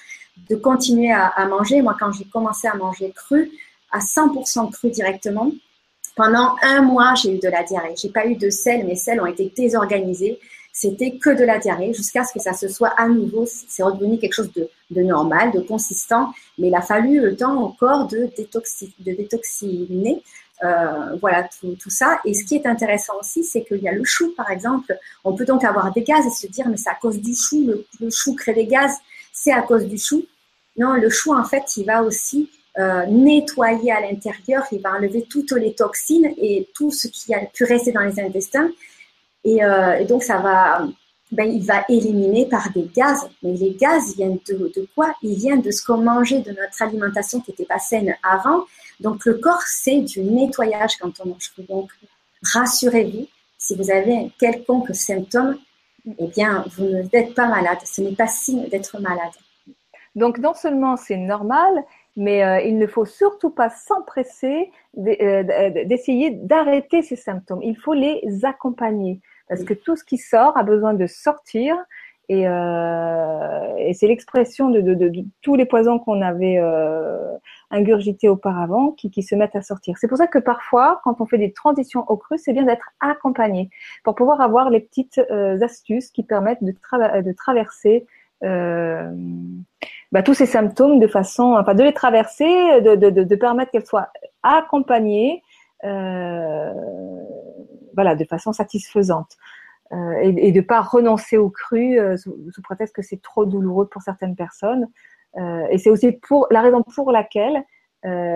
de continuer à, manger. Moi, quand j'ai commencé à manger cru, à 100% cru directement, pendant un mois, j'ai eu de la diarrhée. J'ai pas eu de sel, mes selles ont été désorganisées. C'était que de la diarrhée jusqu'à ce que ça se soit à nouveau, c'est redevenu quelque chose de, de, normal, de consistant. Mais il a fallu le temps corps de, de détoxiner euh, voilà, tout, ça. Et ce qui est intéressant aussi, c'est qu'il y a le chou, par exemple. On peut donc avoir des gaz et se dire, mais c'est à cause du chou, le, chou crée des gaz, c'est à cause du chou. Non, le chou, en fait, il va aussi euh, nettoyer à l'intérieur, il va enlever toutes les toxines et tout ce qui a pu rester dans les intestins. Et, euh, donc, ça va, ben, il va éliminer par des gaz. Mais les gaz viennent de, de quoi? Ils viennent de ce qu'on mangeait, de notre alimentation qui n'était pas saine avant. Donc le corps, c'est du nettoyage quand on mange. Donc rassurez-vous, si vous avez un quelconque symptôme, eh bien, vous n'êtes pas malade. Ce n'est pas signe d'être malade. Donc non seulement c'est normal, mais euh, il ne faut surtout pas s'empresser euh, d'essayer d'arrêter ces symptômes. Il faut les accompagner parce que tout ce qui sort a besoin de sortir et, euh, et c'est l'expression de, tous les poisons qu'on avait euh, ingurgités auparavant qui, se mettent à sortir. C'est pour ça que parfois, quand on fait des transitions au cru, c'est bien d'être accompagné pour pouvoir avoir les petites euh, astuces qui permettent de, traverser bah, tous ces symptômes de façon, enfin de les traverser, de, permettre qu'elles soient accompagnées, voilà, de façon satisfaisante. Euh, et, de ne pas renoncer au cru euh, sous, prétexte que c'est trop douloureux pour certaines personnes. Euh, et c'est aussi pour la raison pour laquelle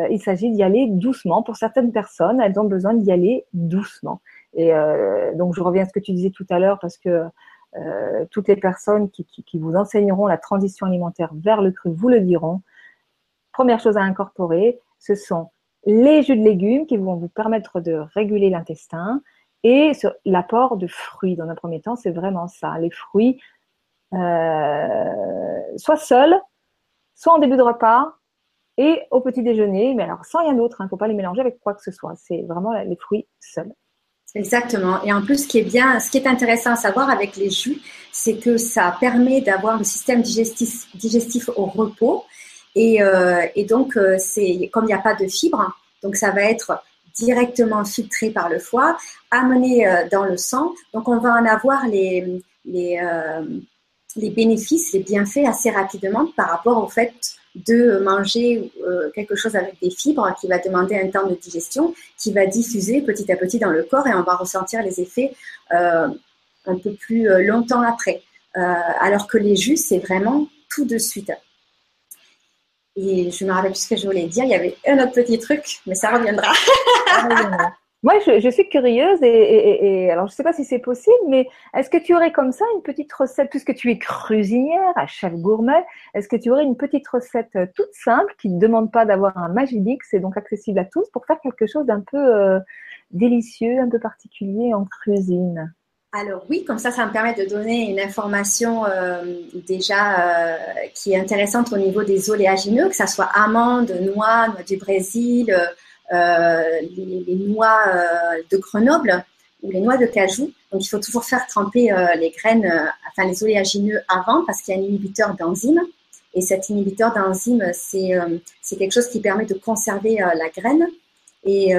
il s'agit d'y aller doucement. Pour certaines personnes, elles ont besoin d'y aller doucement. Et donc, je reviens à ce que tu disais tout à l'heure, parce que toutes les personnes qui, qui, vous enseigneront la transition alimentaire vers le cru vous le diront. Première chose à incorporer, ce sont les jus de légumes qui vont vous permettre de réguler l'intestin, et l'apport de fruits, dans un premier temps, c'est vraiment ça. Les fruits, euh, soit seuls, soit en début de repas et au petit déjeuner, mais alors sans rien d'autre. Il hein, ne faut pas les mélanger avec quoi que ce soit. C'est vraiment les fruits seuls. Exactement. Et en plus, ce qui est bien, ce qui est intéressant à savoir avec les jus, c'est que ça permet d'avoir le système digestif, digestif au repos Et, et donc, c'est comme il n'y a pas de fibres, donc ça va être directement filtré par le foie, amené dans le sang. Donc, on va en avoir les, les, bénéfices, les bienfaits assez rapidement par rapport au fait de manger euh, quelque chose avec des fibres qui va demander un temps de digestion, qui va diffuser petit à petit dans le corps et on va ressentir les effets euh, un peu plus euh, longtemps après. alors que les jus, c'est vraiment tout de suite. Et je me rappelle plus ce que je voulais dire. Il y avait un autre petit truc, mais ça reviendra. [laughs] Moi, je, suis curieuse et, alors je ne sais pas si c'est possible, mais est-ce que tu aurais comme ça une petite recette, puisque tu es cuisinière à chef gourmet, est-ce que tu aurais une petite recette euh, toute simple qui ne demande pas d'avoir un Magilix et donc accessible à tous pour faire quelque chose d'un peu euh, délicieux, un peu particulier en cuisine? Alors oui, comme ça, ça me permet de donner une information euh, déjà qui est intéressante au niveau des oléagineux, que ce soit amandes, noix, noix du Brésil, euh, les, noix euh, de Grenoble ou les noix de cajou. Donc, il faut toujours faire tremper euh, les graines, enfin les oléagineux avant parce qu'il y a un inhibiteur d'enzyme. Et cet inhibiteur d'enzyme, c'est quelque chose qui permet de conserver la graine. Et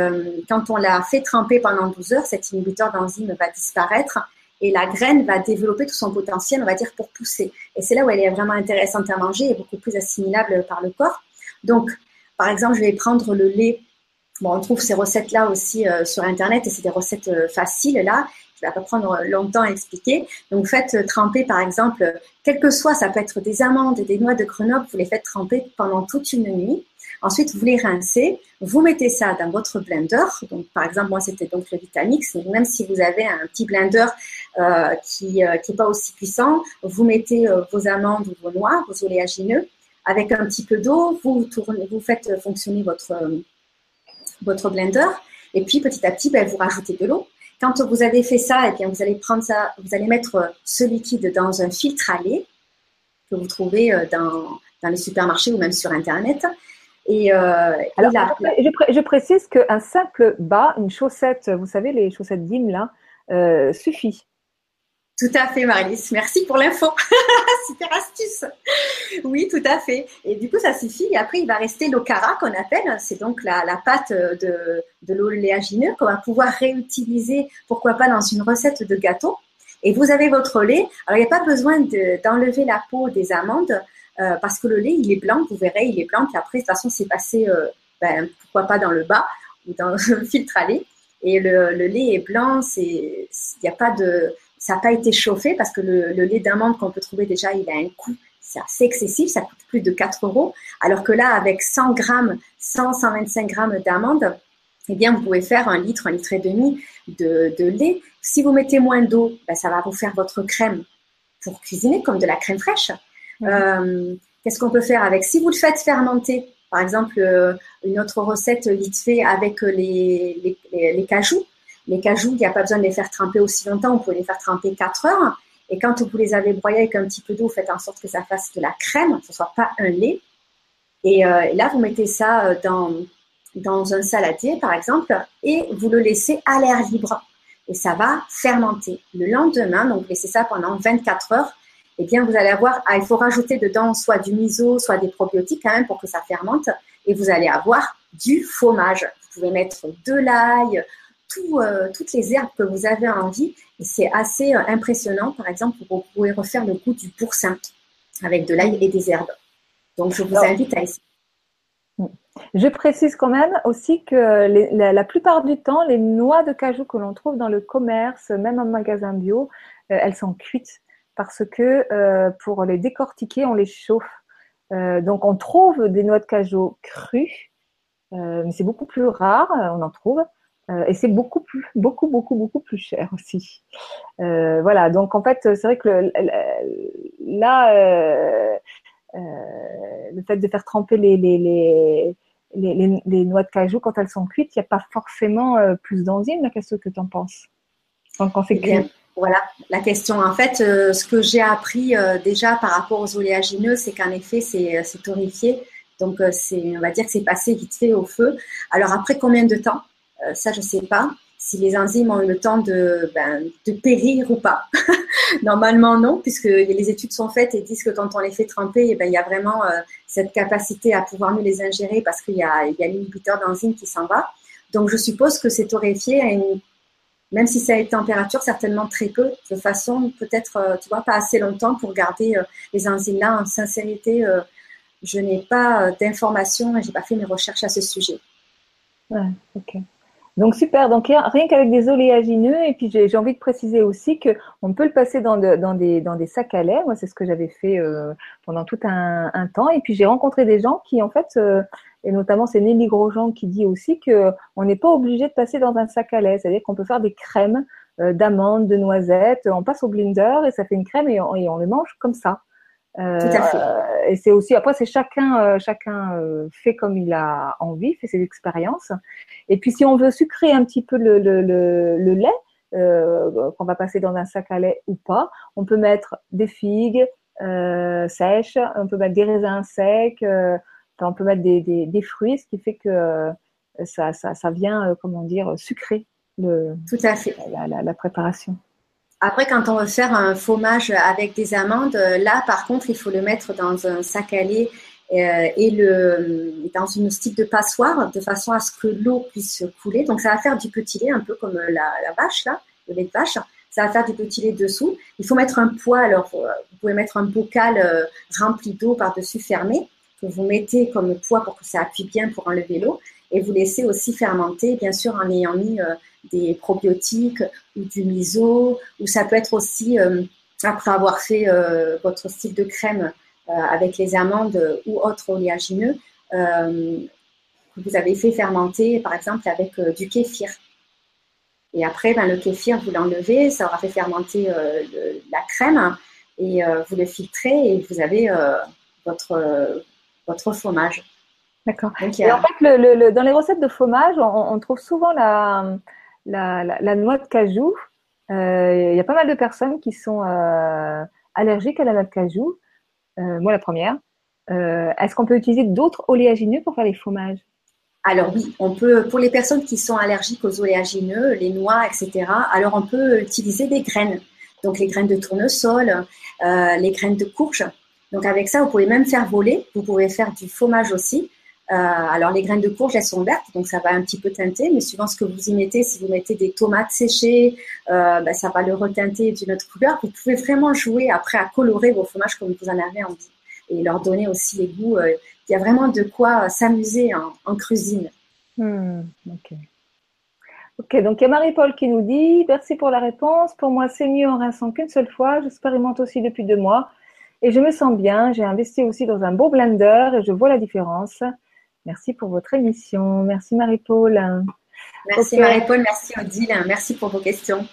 quand on l'a fait tremper pendant 12 heures, cet inhibiteur d'enzyme va disparaître et la graine va développer tout son potentiel, on va dire, pour pousser. Et c'est là où elle est vraiment intéressante à manger et beaucoup plus assimilable par le corps. Donc, par exemple, je vais prendre le lait Bon, on trouve ces recettes-là aussi euh, sur Internet et c'est des recettes euh, faciles là. Je vais pas prendre longtemps à expliquer. Donc, faites euh, tremper, par exemple, quel que soit, ça peut être des amandes des noix de Grenoble, vous les faites tremper pendant toute une nuit. Ensuite, vous les rincez, vous mettez ça dans votre blender. Donc, par exemple, moi, c'était donc le Vitamix. même si vous avez un petit blender euh, qui n'est qui pas aussi puissant, vous mettez vos amandes ou vos noix, vos oléagineux, avec un petit peu d'eau, vous vous faites fonctionner votre votre blender. Et puis petit à petit, ben, vous rajoutez de l'eau. Quand vous avez fait ça, et eh bien, vous allez prendre ça, vous allez mettre euh, ce liquide dans un filtre à lait que vous trouvez euh, dans, dans les supermarchés ou même sur Internet. Et, euh, Alors, je, je, précise qu'un simple bas, une chaussette, vous savez, les chaussettes d'hymne là, euh, suffit. Tout à fait, Marilys. Merci pour l'info. [laughs] Super astuce. Oui, tout à fait. Et du coup, ça suffit. Et après, il va rester l'okara qu'on appelle. C'est donc la, pâte de, de l'oléagineux qu'on va pouvoir réutiliser, pourquoi pas, dans une recette de gâteau. Et vous avez votre lait. Alors, il n'y a pas besoin d'enlever la peau des amandes euh, parce que le lait, il est blanc. Vous verrez, il est blanc. Puis après, de toute façon, c'est passé, euh, ben, pourquoi pas, dans le bas ou dans [laughs] le filtre à lait. Et le, le lait est blanc. Il n'y a pas de ça n'a pas été chauffé parce que le, lait d'amande qu'on peut trouver déjà, il a un coût, c'est assez excessif, ça coûte plus de 4 euros. Alors que là, avec 100 grammes, 100, 125 grammes d'amande, eh bien, vous pouvez faire un litre, un litre et demi de, lait. Si vous mettez moins d'eau, ben, ça va vous faire votre crème pour cuisiner, comme de la crème fraîche. Euh, qu'est-ce qu'on peut faire avec? Si vous le faites fermenter, par exemple, euh, une autre recette vite fait avec les, les, les cajous, les cajous, il n'y a pas besoin de les faire tremper aussi longtemps, vous pouvez les faire tremper 4 heures. Et quand vous les avez broyés avec un petit peu d'eau, faites en sorte que ça fasse de la crème, que ce ne soit pas un lait. Et, euh, là, vous mettez ça dans, dans un saladier, par exemple, et vous le laissez à l'air libre. Et ça va fermenter. Le lendemain, donc laissez ça pendant 24 heures, eh bien, vous allez avoir, ah, il faut rajouter dedans soit du miso, soit des probiotiques quand même pour que ça fermente. Et vous allez avoir du fromage. Vous pouvez mettre de l'ail, euh, toutes les herbes que vous avez envie. Et c'est assez euh, impressionnant. Par exemple, vous pouvez refaire le goût du boursin avec de l'ail et des herbes. Donc, je vous invite à essayer. Je précise quand même aussi que la, plupart du temps, les noix de cajou que l'on trouve dans le commerce, même en magasin bio, euh, elles sont cuites parce que pour les décortiquer, on les chauffe. donc, on trouve des noix de cajou crues, mais c'est beaucoup plus rare, on en trouve. Euh, et c'est beaucoup plus, beaucoup, beaucoup, beaucoup plus cher aussi. Euh, voilà, donc en fait, c'est vrai que là, euh, le fait de faire tremper les, les, les, les, les noix de cajou quand elles sont cuites, il n'y a pas forcément plus d'enzymes. Qu'est-ce que tu en penses quand, c'est cuit voilà la question. En fait, ce que j'ai appris déjà par rapport aux oléagineux, c'est qu'en effet, c'est torréfié. Donc, on va dire que c'est passé vite fait au feu. Alors, après combien de temps? Euh, ça je sais pas. si les enzymes ont eu le temps de, ben, périr ou pas. [laughs] Normalement, non, puisque les études sont faites et disent que quand on les fait tremper, eh ben, il y a vraiment euh, cette capacité à pouvoir mieux les ingérer parce qu'il y a, y a l'inhibiteur d'enzymes qui s'en va. Donc, je suppose que c'est torréfié à une, même si c'est à température certainement très peu, de façon peut-être, euh, tu vois, pas assez longtemmes pour garder euh, les enzymes là en sincérité. je n'ai pas d'informations j'ai pas fait mes recherches à ce sujet. Ouais, ok. Donc super, donc rien qu'avec des oléagineux, et puis j'ai envie de préciser aussi qu'on peut le passer dans, des, dans des sacs à lait, moi c'est ce que j'avais fait euh, pendant tout un, temps, et puis j'ai rencontré des gens qui en fait, euh, et notamment c'est Nelly Grosjean qui dit aussi qu'on n'est pas obligé de passer dans un sac à lait, c'est-à-dire qu'on peut faire des crèmes euh, d'amandes, de noisettes, on passe au blender et ça fait une crème et on, et on le mange comme ça. Euh, Tout à fait. et c'est aussi après c'est chacun euh, chacun euh, fait comme il a envie, fait ses expériences. Et puis si on veut sucrer un petit peu le, le, le, le lait qu'on va passer dans un sac à lait ou pas, on peut mettre des figues sèches, on peut mettre des raisins secs, on peut mettre des, des, des, fruits, ce qui fait que ça, ça, ça vient comment dire sucrer le, Tout à fait. la, la, la préparation. Après, quand on veut faire un fromage avec des amandes, euh, là, par contre, il faut le mettre dans un sac à lait euh, et le, dans une stick de passoire, de façon à ce que l'eau puisse couler. Donc, ça va faire du petit lait, un peu comme la, la vache, là, le lait de vache. Ça va faire du petit lait dessous. Il faut mettre un poids. Alors, vous pouvez mettre un bocal euh, rempli d'eau par-dessus fermé que vous mettez comme poids pour que ça appuie bien pour enlever l'eau. Et vous laissez aussi fermenter, bien sûr, en ayant mis des probiotiques ou du miso, ou ça peut être aussi, euh, après avoir fait euh, votre style de crème euh, avec les amandes ou autres oléagineux, que vous avez fait fermenter, par exemple, avec du kéfir. Et après, ben, le kéfir, vous l'enlevez, ça aura fait fermenter la crème et vous le filtrez et vous avez votre, votre fromage. D'accord. Et en fait, le, dans les recettes de fromage, on trouve souvent la, la, noix de cajou, euh, il y a pas mal de personnes qui sont euh, allergiques à la noix de cajou. Euh, moi, la première. Est-ce qu'on peut utiliser d'autres oléagineux pour faire les fromages? Alors oui, on peut, pour les personnes qui sont allergiques aux oléagineux, les noix, etc., alors on peut utiliser des graines. Donc les graines de tournesol, les graines de courge. Donc avec ça, vous pouvez même faire voler. Vous pouvez faire du fromage aussi. Euh, alors les graines de courge, elles sont vertes, donc ça va un petit peu teinter, mais suivant ce que vous y mettez, si vous mettez des tomates séchées, euh, ben, ça va le reteinter d'une autre couleur. Vous pouvez vraiment jouer après à colorer vos fromages comme vous en avez envie et leur donner aussi les goûts. Euh, il y a vraiment de quoi s'amuser en, cuisine. Hmm, ok. Ok, donc il y a Marie-Paul qui nous dit Merci pour la réponse. Pour moi, c'est mieux en rinçant qu'une seule fois. J'expérimente aussi depuis deux mois et je me sens bien. J'ai investi aussi dans un beau blender et je vois la différence. Merci pour votre émission. Merci Marie-Paul. Merci Marie-Paul, merci Odile, merci pour vos questions.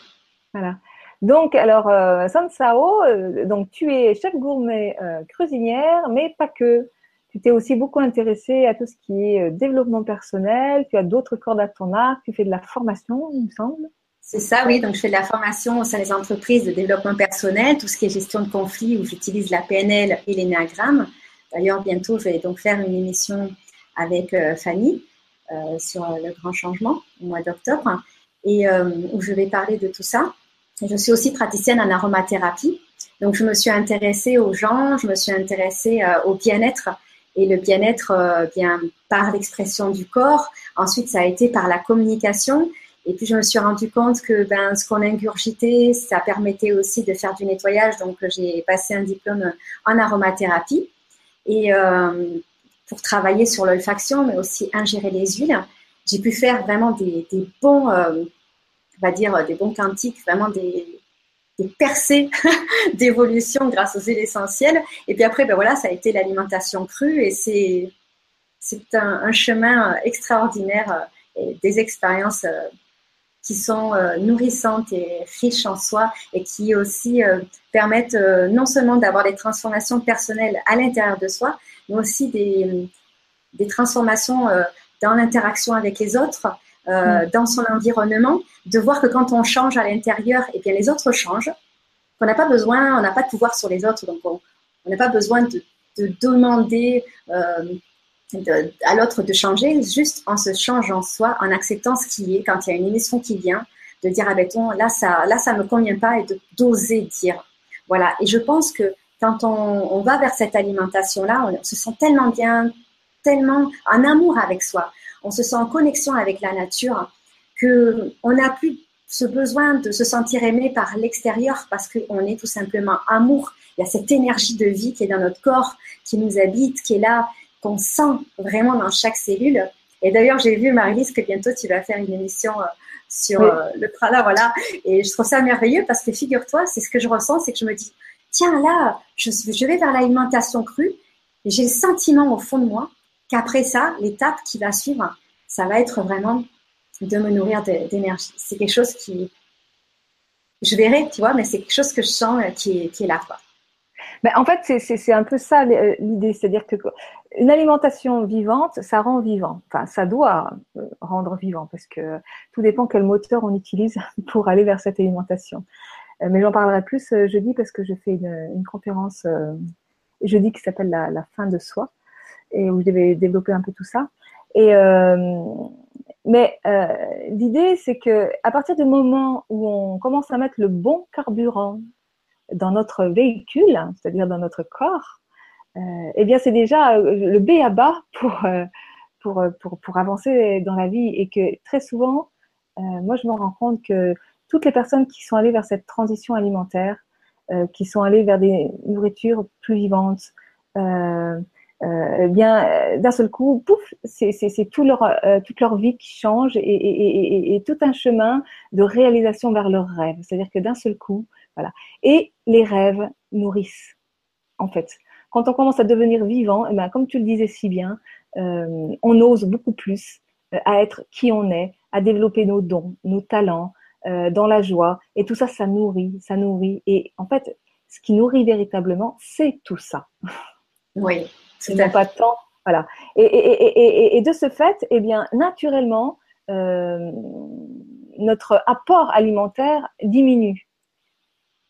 Voilà. Donc, alors, euh, Sansao, euh, donc tu es chef gourmet euh, cuisinière, mais pas que. Tu t'es aussi beaucoup intéressée à tout ce qui est euh, développement personnel. Tu as d'autres cordes à ton arc. Tu fais de la formation, il me semble. C'est ça, oui. Donc, je fais de la formation au sein des entreprises de développement personnel, tout ce qui est gestion de conflits, où j'utilise la PNL et l'énéagramme. D'ailleurs, bientôt, je vais donc faire une émission avec euh, Fanny euh, sur le grand changement au mois d'octobre et euh, où je vais parler de tout ça. Je suis aussi praticienne en aromathérapie. Donc, je me suis intéressée aux gens, je me suis intéressée au bien-être et le bien-être bien par l'expression du corps. Ensuite, ça a été par la communication. Et puis, je me suis rendu compte que ben, ce qu'on ingurgitait, ça permettait aussi de faire du nettoyage. Donc, j'ai passé un diplôme en aromathérapie. Et euh, pour travailler sur l'olfaction, mais aussi ingérer les huiles. J'ai pu faire vraiment des, bons, euh, va dire, des bons quantiques, vraiment des, percées [laughs] d'évolution grâce aux huiles essentielles. Et puis après, ben voilà, ça a été l'alimentation crue et c'est, c'est un, chemin extraordinaire euh, et des expériences euh, qui sont nourrissantes et riches en soi et qui aussi permettent non seulement d'avoir des transformations personnelles à l'intérieur de soi, mais aussi des, des transformations euh, dans l'interaction avec les autres, euh, mm. dans son environnement, de voir que quand on change à l'intérieur, et eh bien les autres changent, qu'on n'a pas besoin, on n'a pas de pouvoir sur les autres, donc on n'a pas besoin de, de demander euh, à l'autre de changer, juste en se changeant soi, en acceptant ce qui est, quand il y a une émission qui vient, de dire, ah ben, là, ça là, ça me convient pas, et d'oser dire. Voilà. Et je pense que quand on, va vers cette alimentation-là, on, se sent tellement bien, tellement en amour avec soi, on se sent en connexion avec la nature, que on n'a plus ce besoin de se sentir aimé par l'extérieur parce qu'on est tout simplement amour. Il y a cette énergie de vie qui est dans notre corps, qui nous habite, qui est là, qu'on sent vraiment dans chaque cellule. Et d'ailleurs, j'ai vu, Marie-Lise, que bientôt tu vas faire une émission euh, sur euh, le prana, voilà. Et je trouve ça merveilleux parce que figure-toi, c'est ce que je ressens, c'est que je me dis, tiens, là, je, je vais vers l'alimentation crue et j'ai le sentiment au fond de moi qu'après ça, l'étape qui va suivre, ça va être vraiment de me nourrir d'énergie. C'est quelque chose qui, je verrai, tu vois, mais c'est quelque chose que je sens euh, qui est, qui est là, quoi. Mais en fait, c'est un peu ça euh, l'idée, c'est-à-dire que une alimentation vivante, ça rend vivant. Enfin, ça doit euh, rendre vivant parce que tout dépend quel moteur on utilise [laughs] pour aller vers cette alimentation. Mais j'en parlerai plus jeudi parce que je fais une, conférence jeudi qui s'appelle la, fin de soi et où je vais développer un peu tout ça. Et euh, mais euh, l'idée, c'est que à partir du moment où on commence à mettre le bon carburant dans notre véhicule, c'est-à-dire dans notre corps, euh, eh bien, c'est déjà euh, le B à bas pour, euh, pour, pour, pour, avancer dans la vie. Et que très souvent, euh, moi, je me rends compte que toutes les personnes qui sont allées vers cette transition alimentaire, qui sont allées vers des nourritures plus vivantes, euh, eh bien, euh, d'un seul coup, pouf, c'est tout leur, euh, toute leur vie qui change et, et, tout un chemin de réalisation vers leurs rêves. C'est-à-dire que d'un seul coup, voilà. Et les rêves nourrissent, en fait. Quand on commence à devenir vivant, eh bien, comme tu le disais si bien, euh, on ose beaucoup plus à être qui on est, à développer nos dons, nos talents, dans la joie. Et tout ça, ça nourrit, ça nourrit. Et en fait, ce qui nourrit véritablement, c'est tout ça. [laughs] Oui, ils n'ont pas temps. Voilà. Et, et, et, et, de ce fait, eh bien, naturellement, euh, notre apport alimentaire diminue.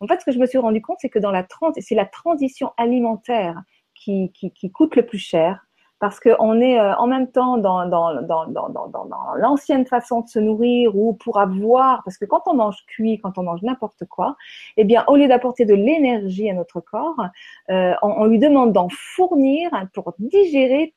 En fait, ce que je me suis rendu compte, c'est que dans la c'est la transition alimentaire qui, qui, coûte le plus cher parce qu'on est euh, en même temps dans, dans, dans, dans, dans l'ancienne façon de se nourrir ou pour avoir, parce que quand on mange cuit, quand on mange n'importe quoi, eh bien, au lieu d'apporter de l'énergie à notre corps, euh, on, on, lui demande d'en fournir pour digérer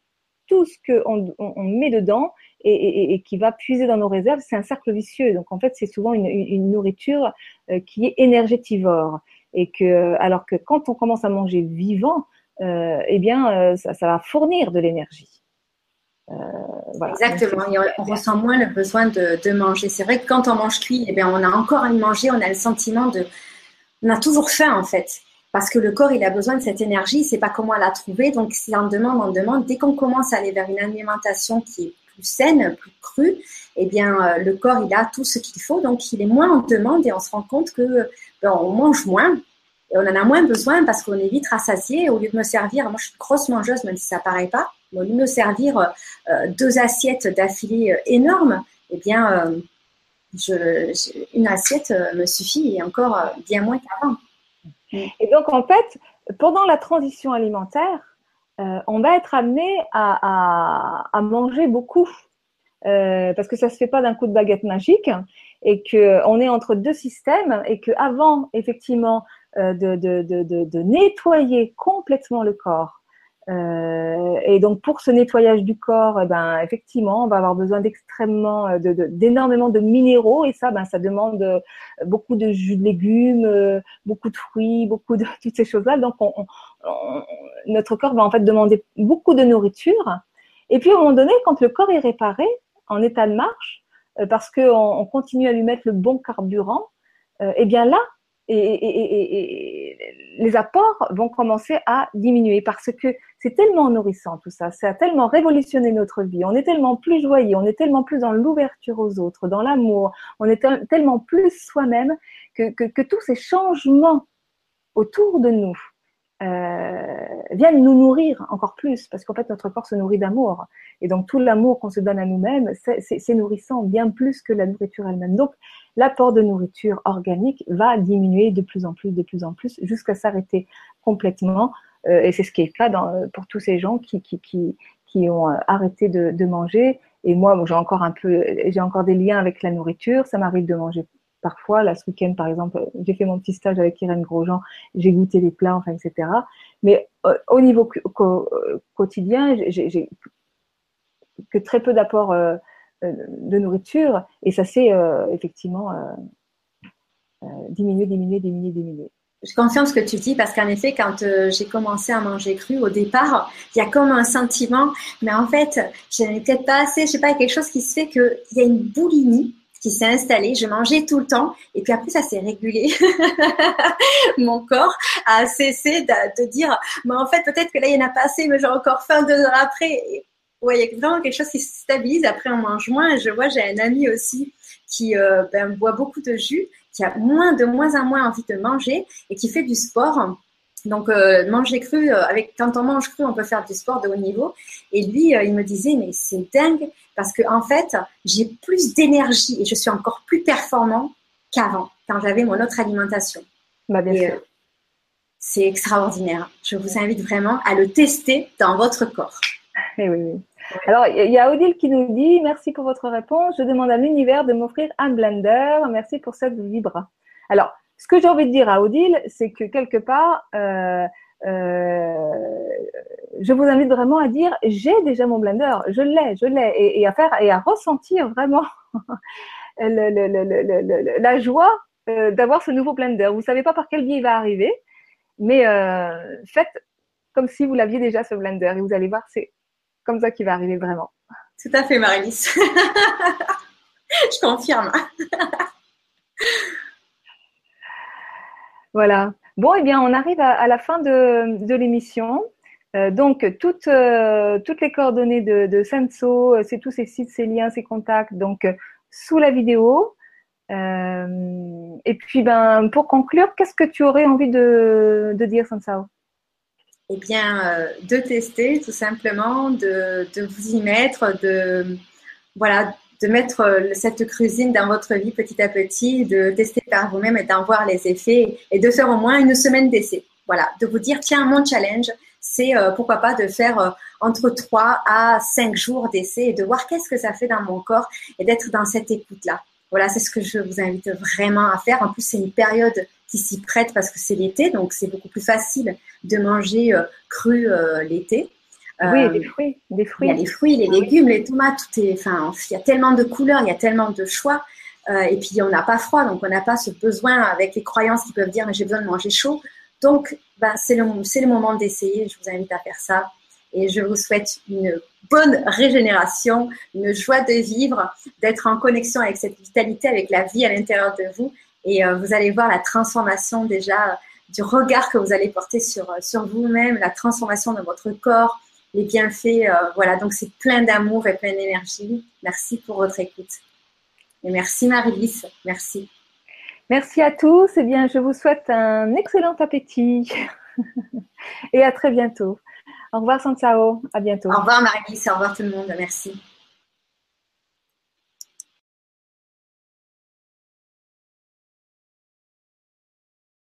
tout ce qu'on on, met dedans et, et, et, qui va puiser dans nos réserves. C'est un cercle vicieux. Donc, en fait, c'est souvent une, une, nourriture euh, qui est énergétivore. Et que, alors que quand on commence à manger vivant, euh, eh bien, euh, ça, va fournir de l'énergie. Euh, Exactement, on, ressent moins le besoin de, manger. C'est vrai que quand on mange cuit, eh bien, on a encore à manger, on a le sentiment de... On a toujours faim en fait, parce que le corps, il a besoin de cette énergie, c'est pas comment la trouver, donc si on demande, on demande. Dès qu'on commence à aller vers une alimentation qui est plus saine, plus crue, eh bien, le corps, il a tout ce qu'il faut, donc il est moins en demande et on se rend compte que ben, on mange moins, et on en a moins besoin parce qu'on est vite rassasié. Au lieu de me servir, moi je suis grosse mangeuse, même si ça paraît pas, au lieu de me servir euh, deux assiettes d'affilée euh, énormes, eh bien, euh, une assiette me suffit et encore bien moins qu'avant. Et donc, en fait, pendant la transition alimentaire, on va être amené à, manger beaucoup. parce que ça se fait pas d'un coup de baguette magique et qu'on est entre deux systèmes et qu'avant, effectivement, euh, de, nettoyer complètement le corps. Euh, et donc pour ce nettoyage du corps, eh ben effectivement, on va avoir besoin d'extrêmement, euh, d'énormément de, minéraux et ça, ben ça demande euh, beaucoup de jus de légumes, beaucoup de fruits, beaucoup de [laughs] toutes ces choses-là. Donc on, on, notre corps va en fait demander beaucoup de nourriture. Et puis à un moment donné, quand le corps est réparé, en état de marche, parce qu'on on continue à lui mettre le bon carburant, eh bien là, et, les apports vont commencer à diminuer parce que c'est tellement nourrissant tout ça, ça a tellement révolutionné notre vie, on est tellement plus joyeux, on est tellement plus dans l'ouverture aux autres, dans l'amour, on est tellement plus soi-même que, que, tous ces changements autour de nous euh, viennent nous nourrir encore plus, parce qu'en fait notre corps se nourrit d'amour. Et donc tout l'amour qu'on se donne à nous-mêmes, c'est nourrissant bien plus que la nourriture elle-même. Donc l'apport de nourriture organique va diminuer de plus en plus, de plus en plus, jusqu'à s'arrêter complètement. Euh, et c'est ce qui est le cas dans, pour tous ces gens qui, qui, qui, qui ont arrêté de, manger. Et moi, j'ai encore un peu, j'ai encore des liens avec la nourriture. Ça m'arrive de manger parfois. Là, ce week-end, par exemple, j'ai fait mon petit stage avec Irène Grosjean. J'ai goûté les plats, enfin, etc. Mais au niveau quotidien, j'ai que très peu d'apports de nourriture et ça s'est effectivement diminué, diminué, diminué, diminué je confirme ce que tu dis parce qu'en effet, quand euh, j'ai commencé à manger cru au départ, il y a comme un sentiment, mais en fait, je n'ai peut-être pas assez, je sais pas, quelque chose qui se fait qu'il y a une boulimie qui s'est installée. Je mangeais tout le temps et puis après, ça s'est régulé. [laughs] Mon corps a cessé de, de dire, mais en fait, peut-être que là, il n'y en a pas assez, mais j'ai encore faim deux heures après. Et, il y a vraiment quelque chose qui se stabilise. Après, on mange moins. Je vois, j'ai un ami aussi qui euh, ben, boit beaucoup de jus qui a moins de moins en moins envie de manger et qui fait du sport. Donc euh, manger cru, euh, avec quand on mange cru, on peut faire du sport de haut niveau. Et lui, euh, il me disait mais c'est dingue parce que en fait, j'ai plus d'énergie et je suis encore plus performant qu'avant quand j'avais mon autre alimentation. Bah, bien sûr. c'est extraordinaire. Je vous invite vraiment à le tester dans votre corps. Eh oui, oui. Alors, il y a Odile qui nous dit Merci pour votre réponse. Je demande à l'univers de m'offrir un blender. Merci pour cette vibra. Alors, ce que j'ai envie de dire à Odile, c'est que quelque part, euh, euh, je vous invite vraiment à dire j'ai déjà mon blender, je l'ai, je l'ai, et, à faire et à ressentir vraiment [laughs] la joie euh, d'avoir ce nouveau blender. Vous savez pas par quel biais il va arriver, mais faites comme si vous l'aviez déjà ce blender et vous allez voir, c'est comme ça qui va arriver vraiment. Tout à fait, Marie-Lise. [laughs] Je confirme. voilà. Bon, eh bien, on arrive à, la fin de, l'émission. Euh, donc, toutes, euh, toutes les coordonnées de, de Senso, euh, c'est tous ces sites, ces liens, ces contacts, donc sous la vidéo. et puis, ben, pour conclure, qu'est-ce que tu aurais envie de, de dire, Sansao eh bien, euh, de tester tout simplement, de, vous y mettre, de, voilà, de mettre euh, cette cuisine dans votre vie petit à petit, de tester par vous-même et d'en voir les effets et de faire au moins une semaine d'essai. Voilà, de vous dire, tiens, mon challenge, c'est euh, pourquoi pas de faire entre 3 à 5 jours d'essai et de voir qu'est-ce que ça fait dans mon corps et d'être dans cette écoute-là. Voilà, c'est ce que je vous invite vraiment à faire. En plus, c'est une période qui s'y prête parce que c'est l'été, donc c'est beaucoup plus facile de manger euh, cru euh, l'été. oui, des fruits, des fruits. Il y a les fruits, les légumes, les tomates, tout est. Enfin, il y a tellement de couleurs, il y a tellement de choix. Euh, et puis on n'a pas froid, donc on n'a pas ce besoin avec les croyances qui peuvent dire mais j'ai besoin de manger chaud. Donc ben, c'est le, le moment d'essayer. Je vous invite à faire ça. Et je vous souhaite une bonne régénération, une joie de vivre, d'être en connexion avec cette vitalité, avec la vie à l'intérieur de vous. Et euh, vous allez voir la transformation déjà euh, du regard que vous allez porter sur, euh, sur vous-même, la transformation de votre corps, les bienfaits. voilà, donc c'est plein d'amour et plein d'énergie. Merci pour votre écoute. Et merci Marie-Lise. Merci. Merci à tous. Eh bien, je vous souhaite un excellent appétit. [laughs] et à très bientôt. Au revoir Sansao. À bientôt. Au revoir Marie-Lise. Au revoir tout le monde. Merci.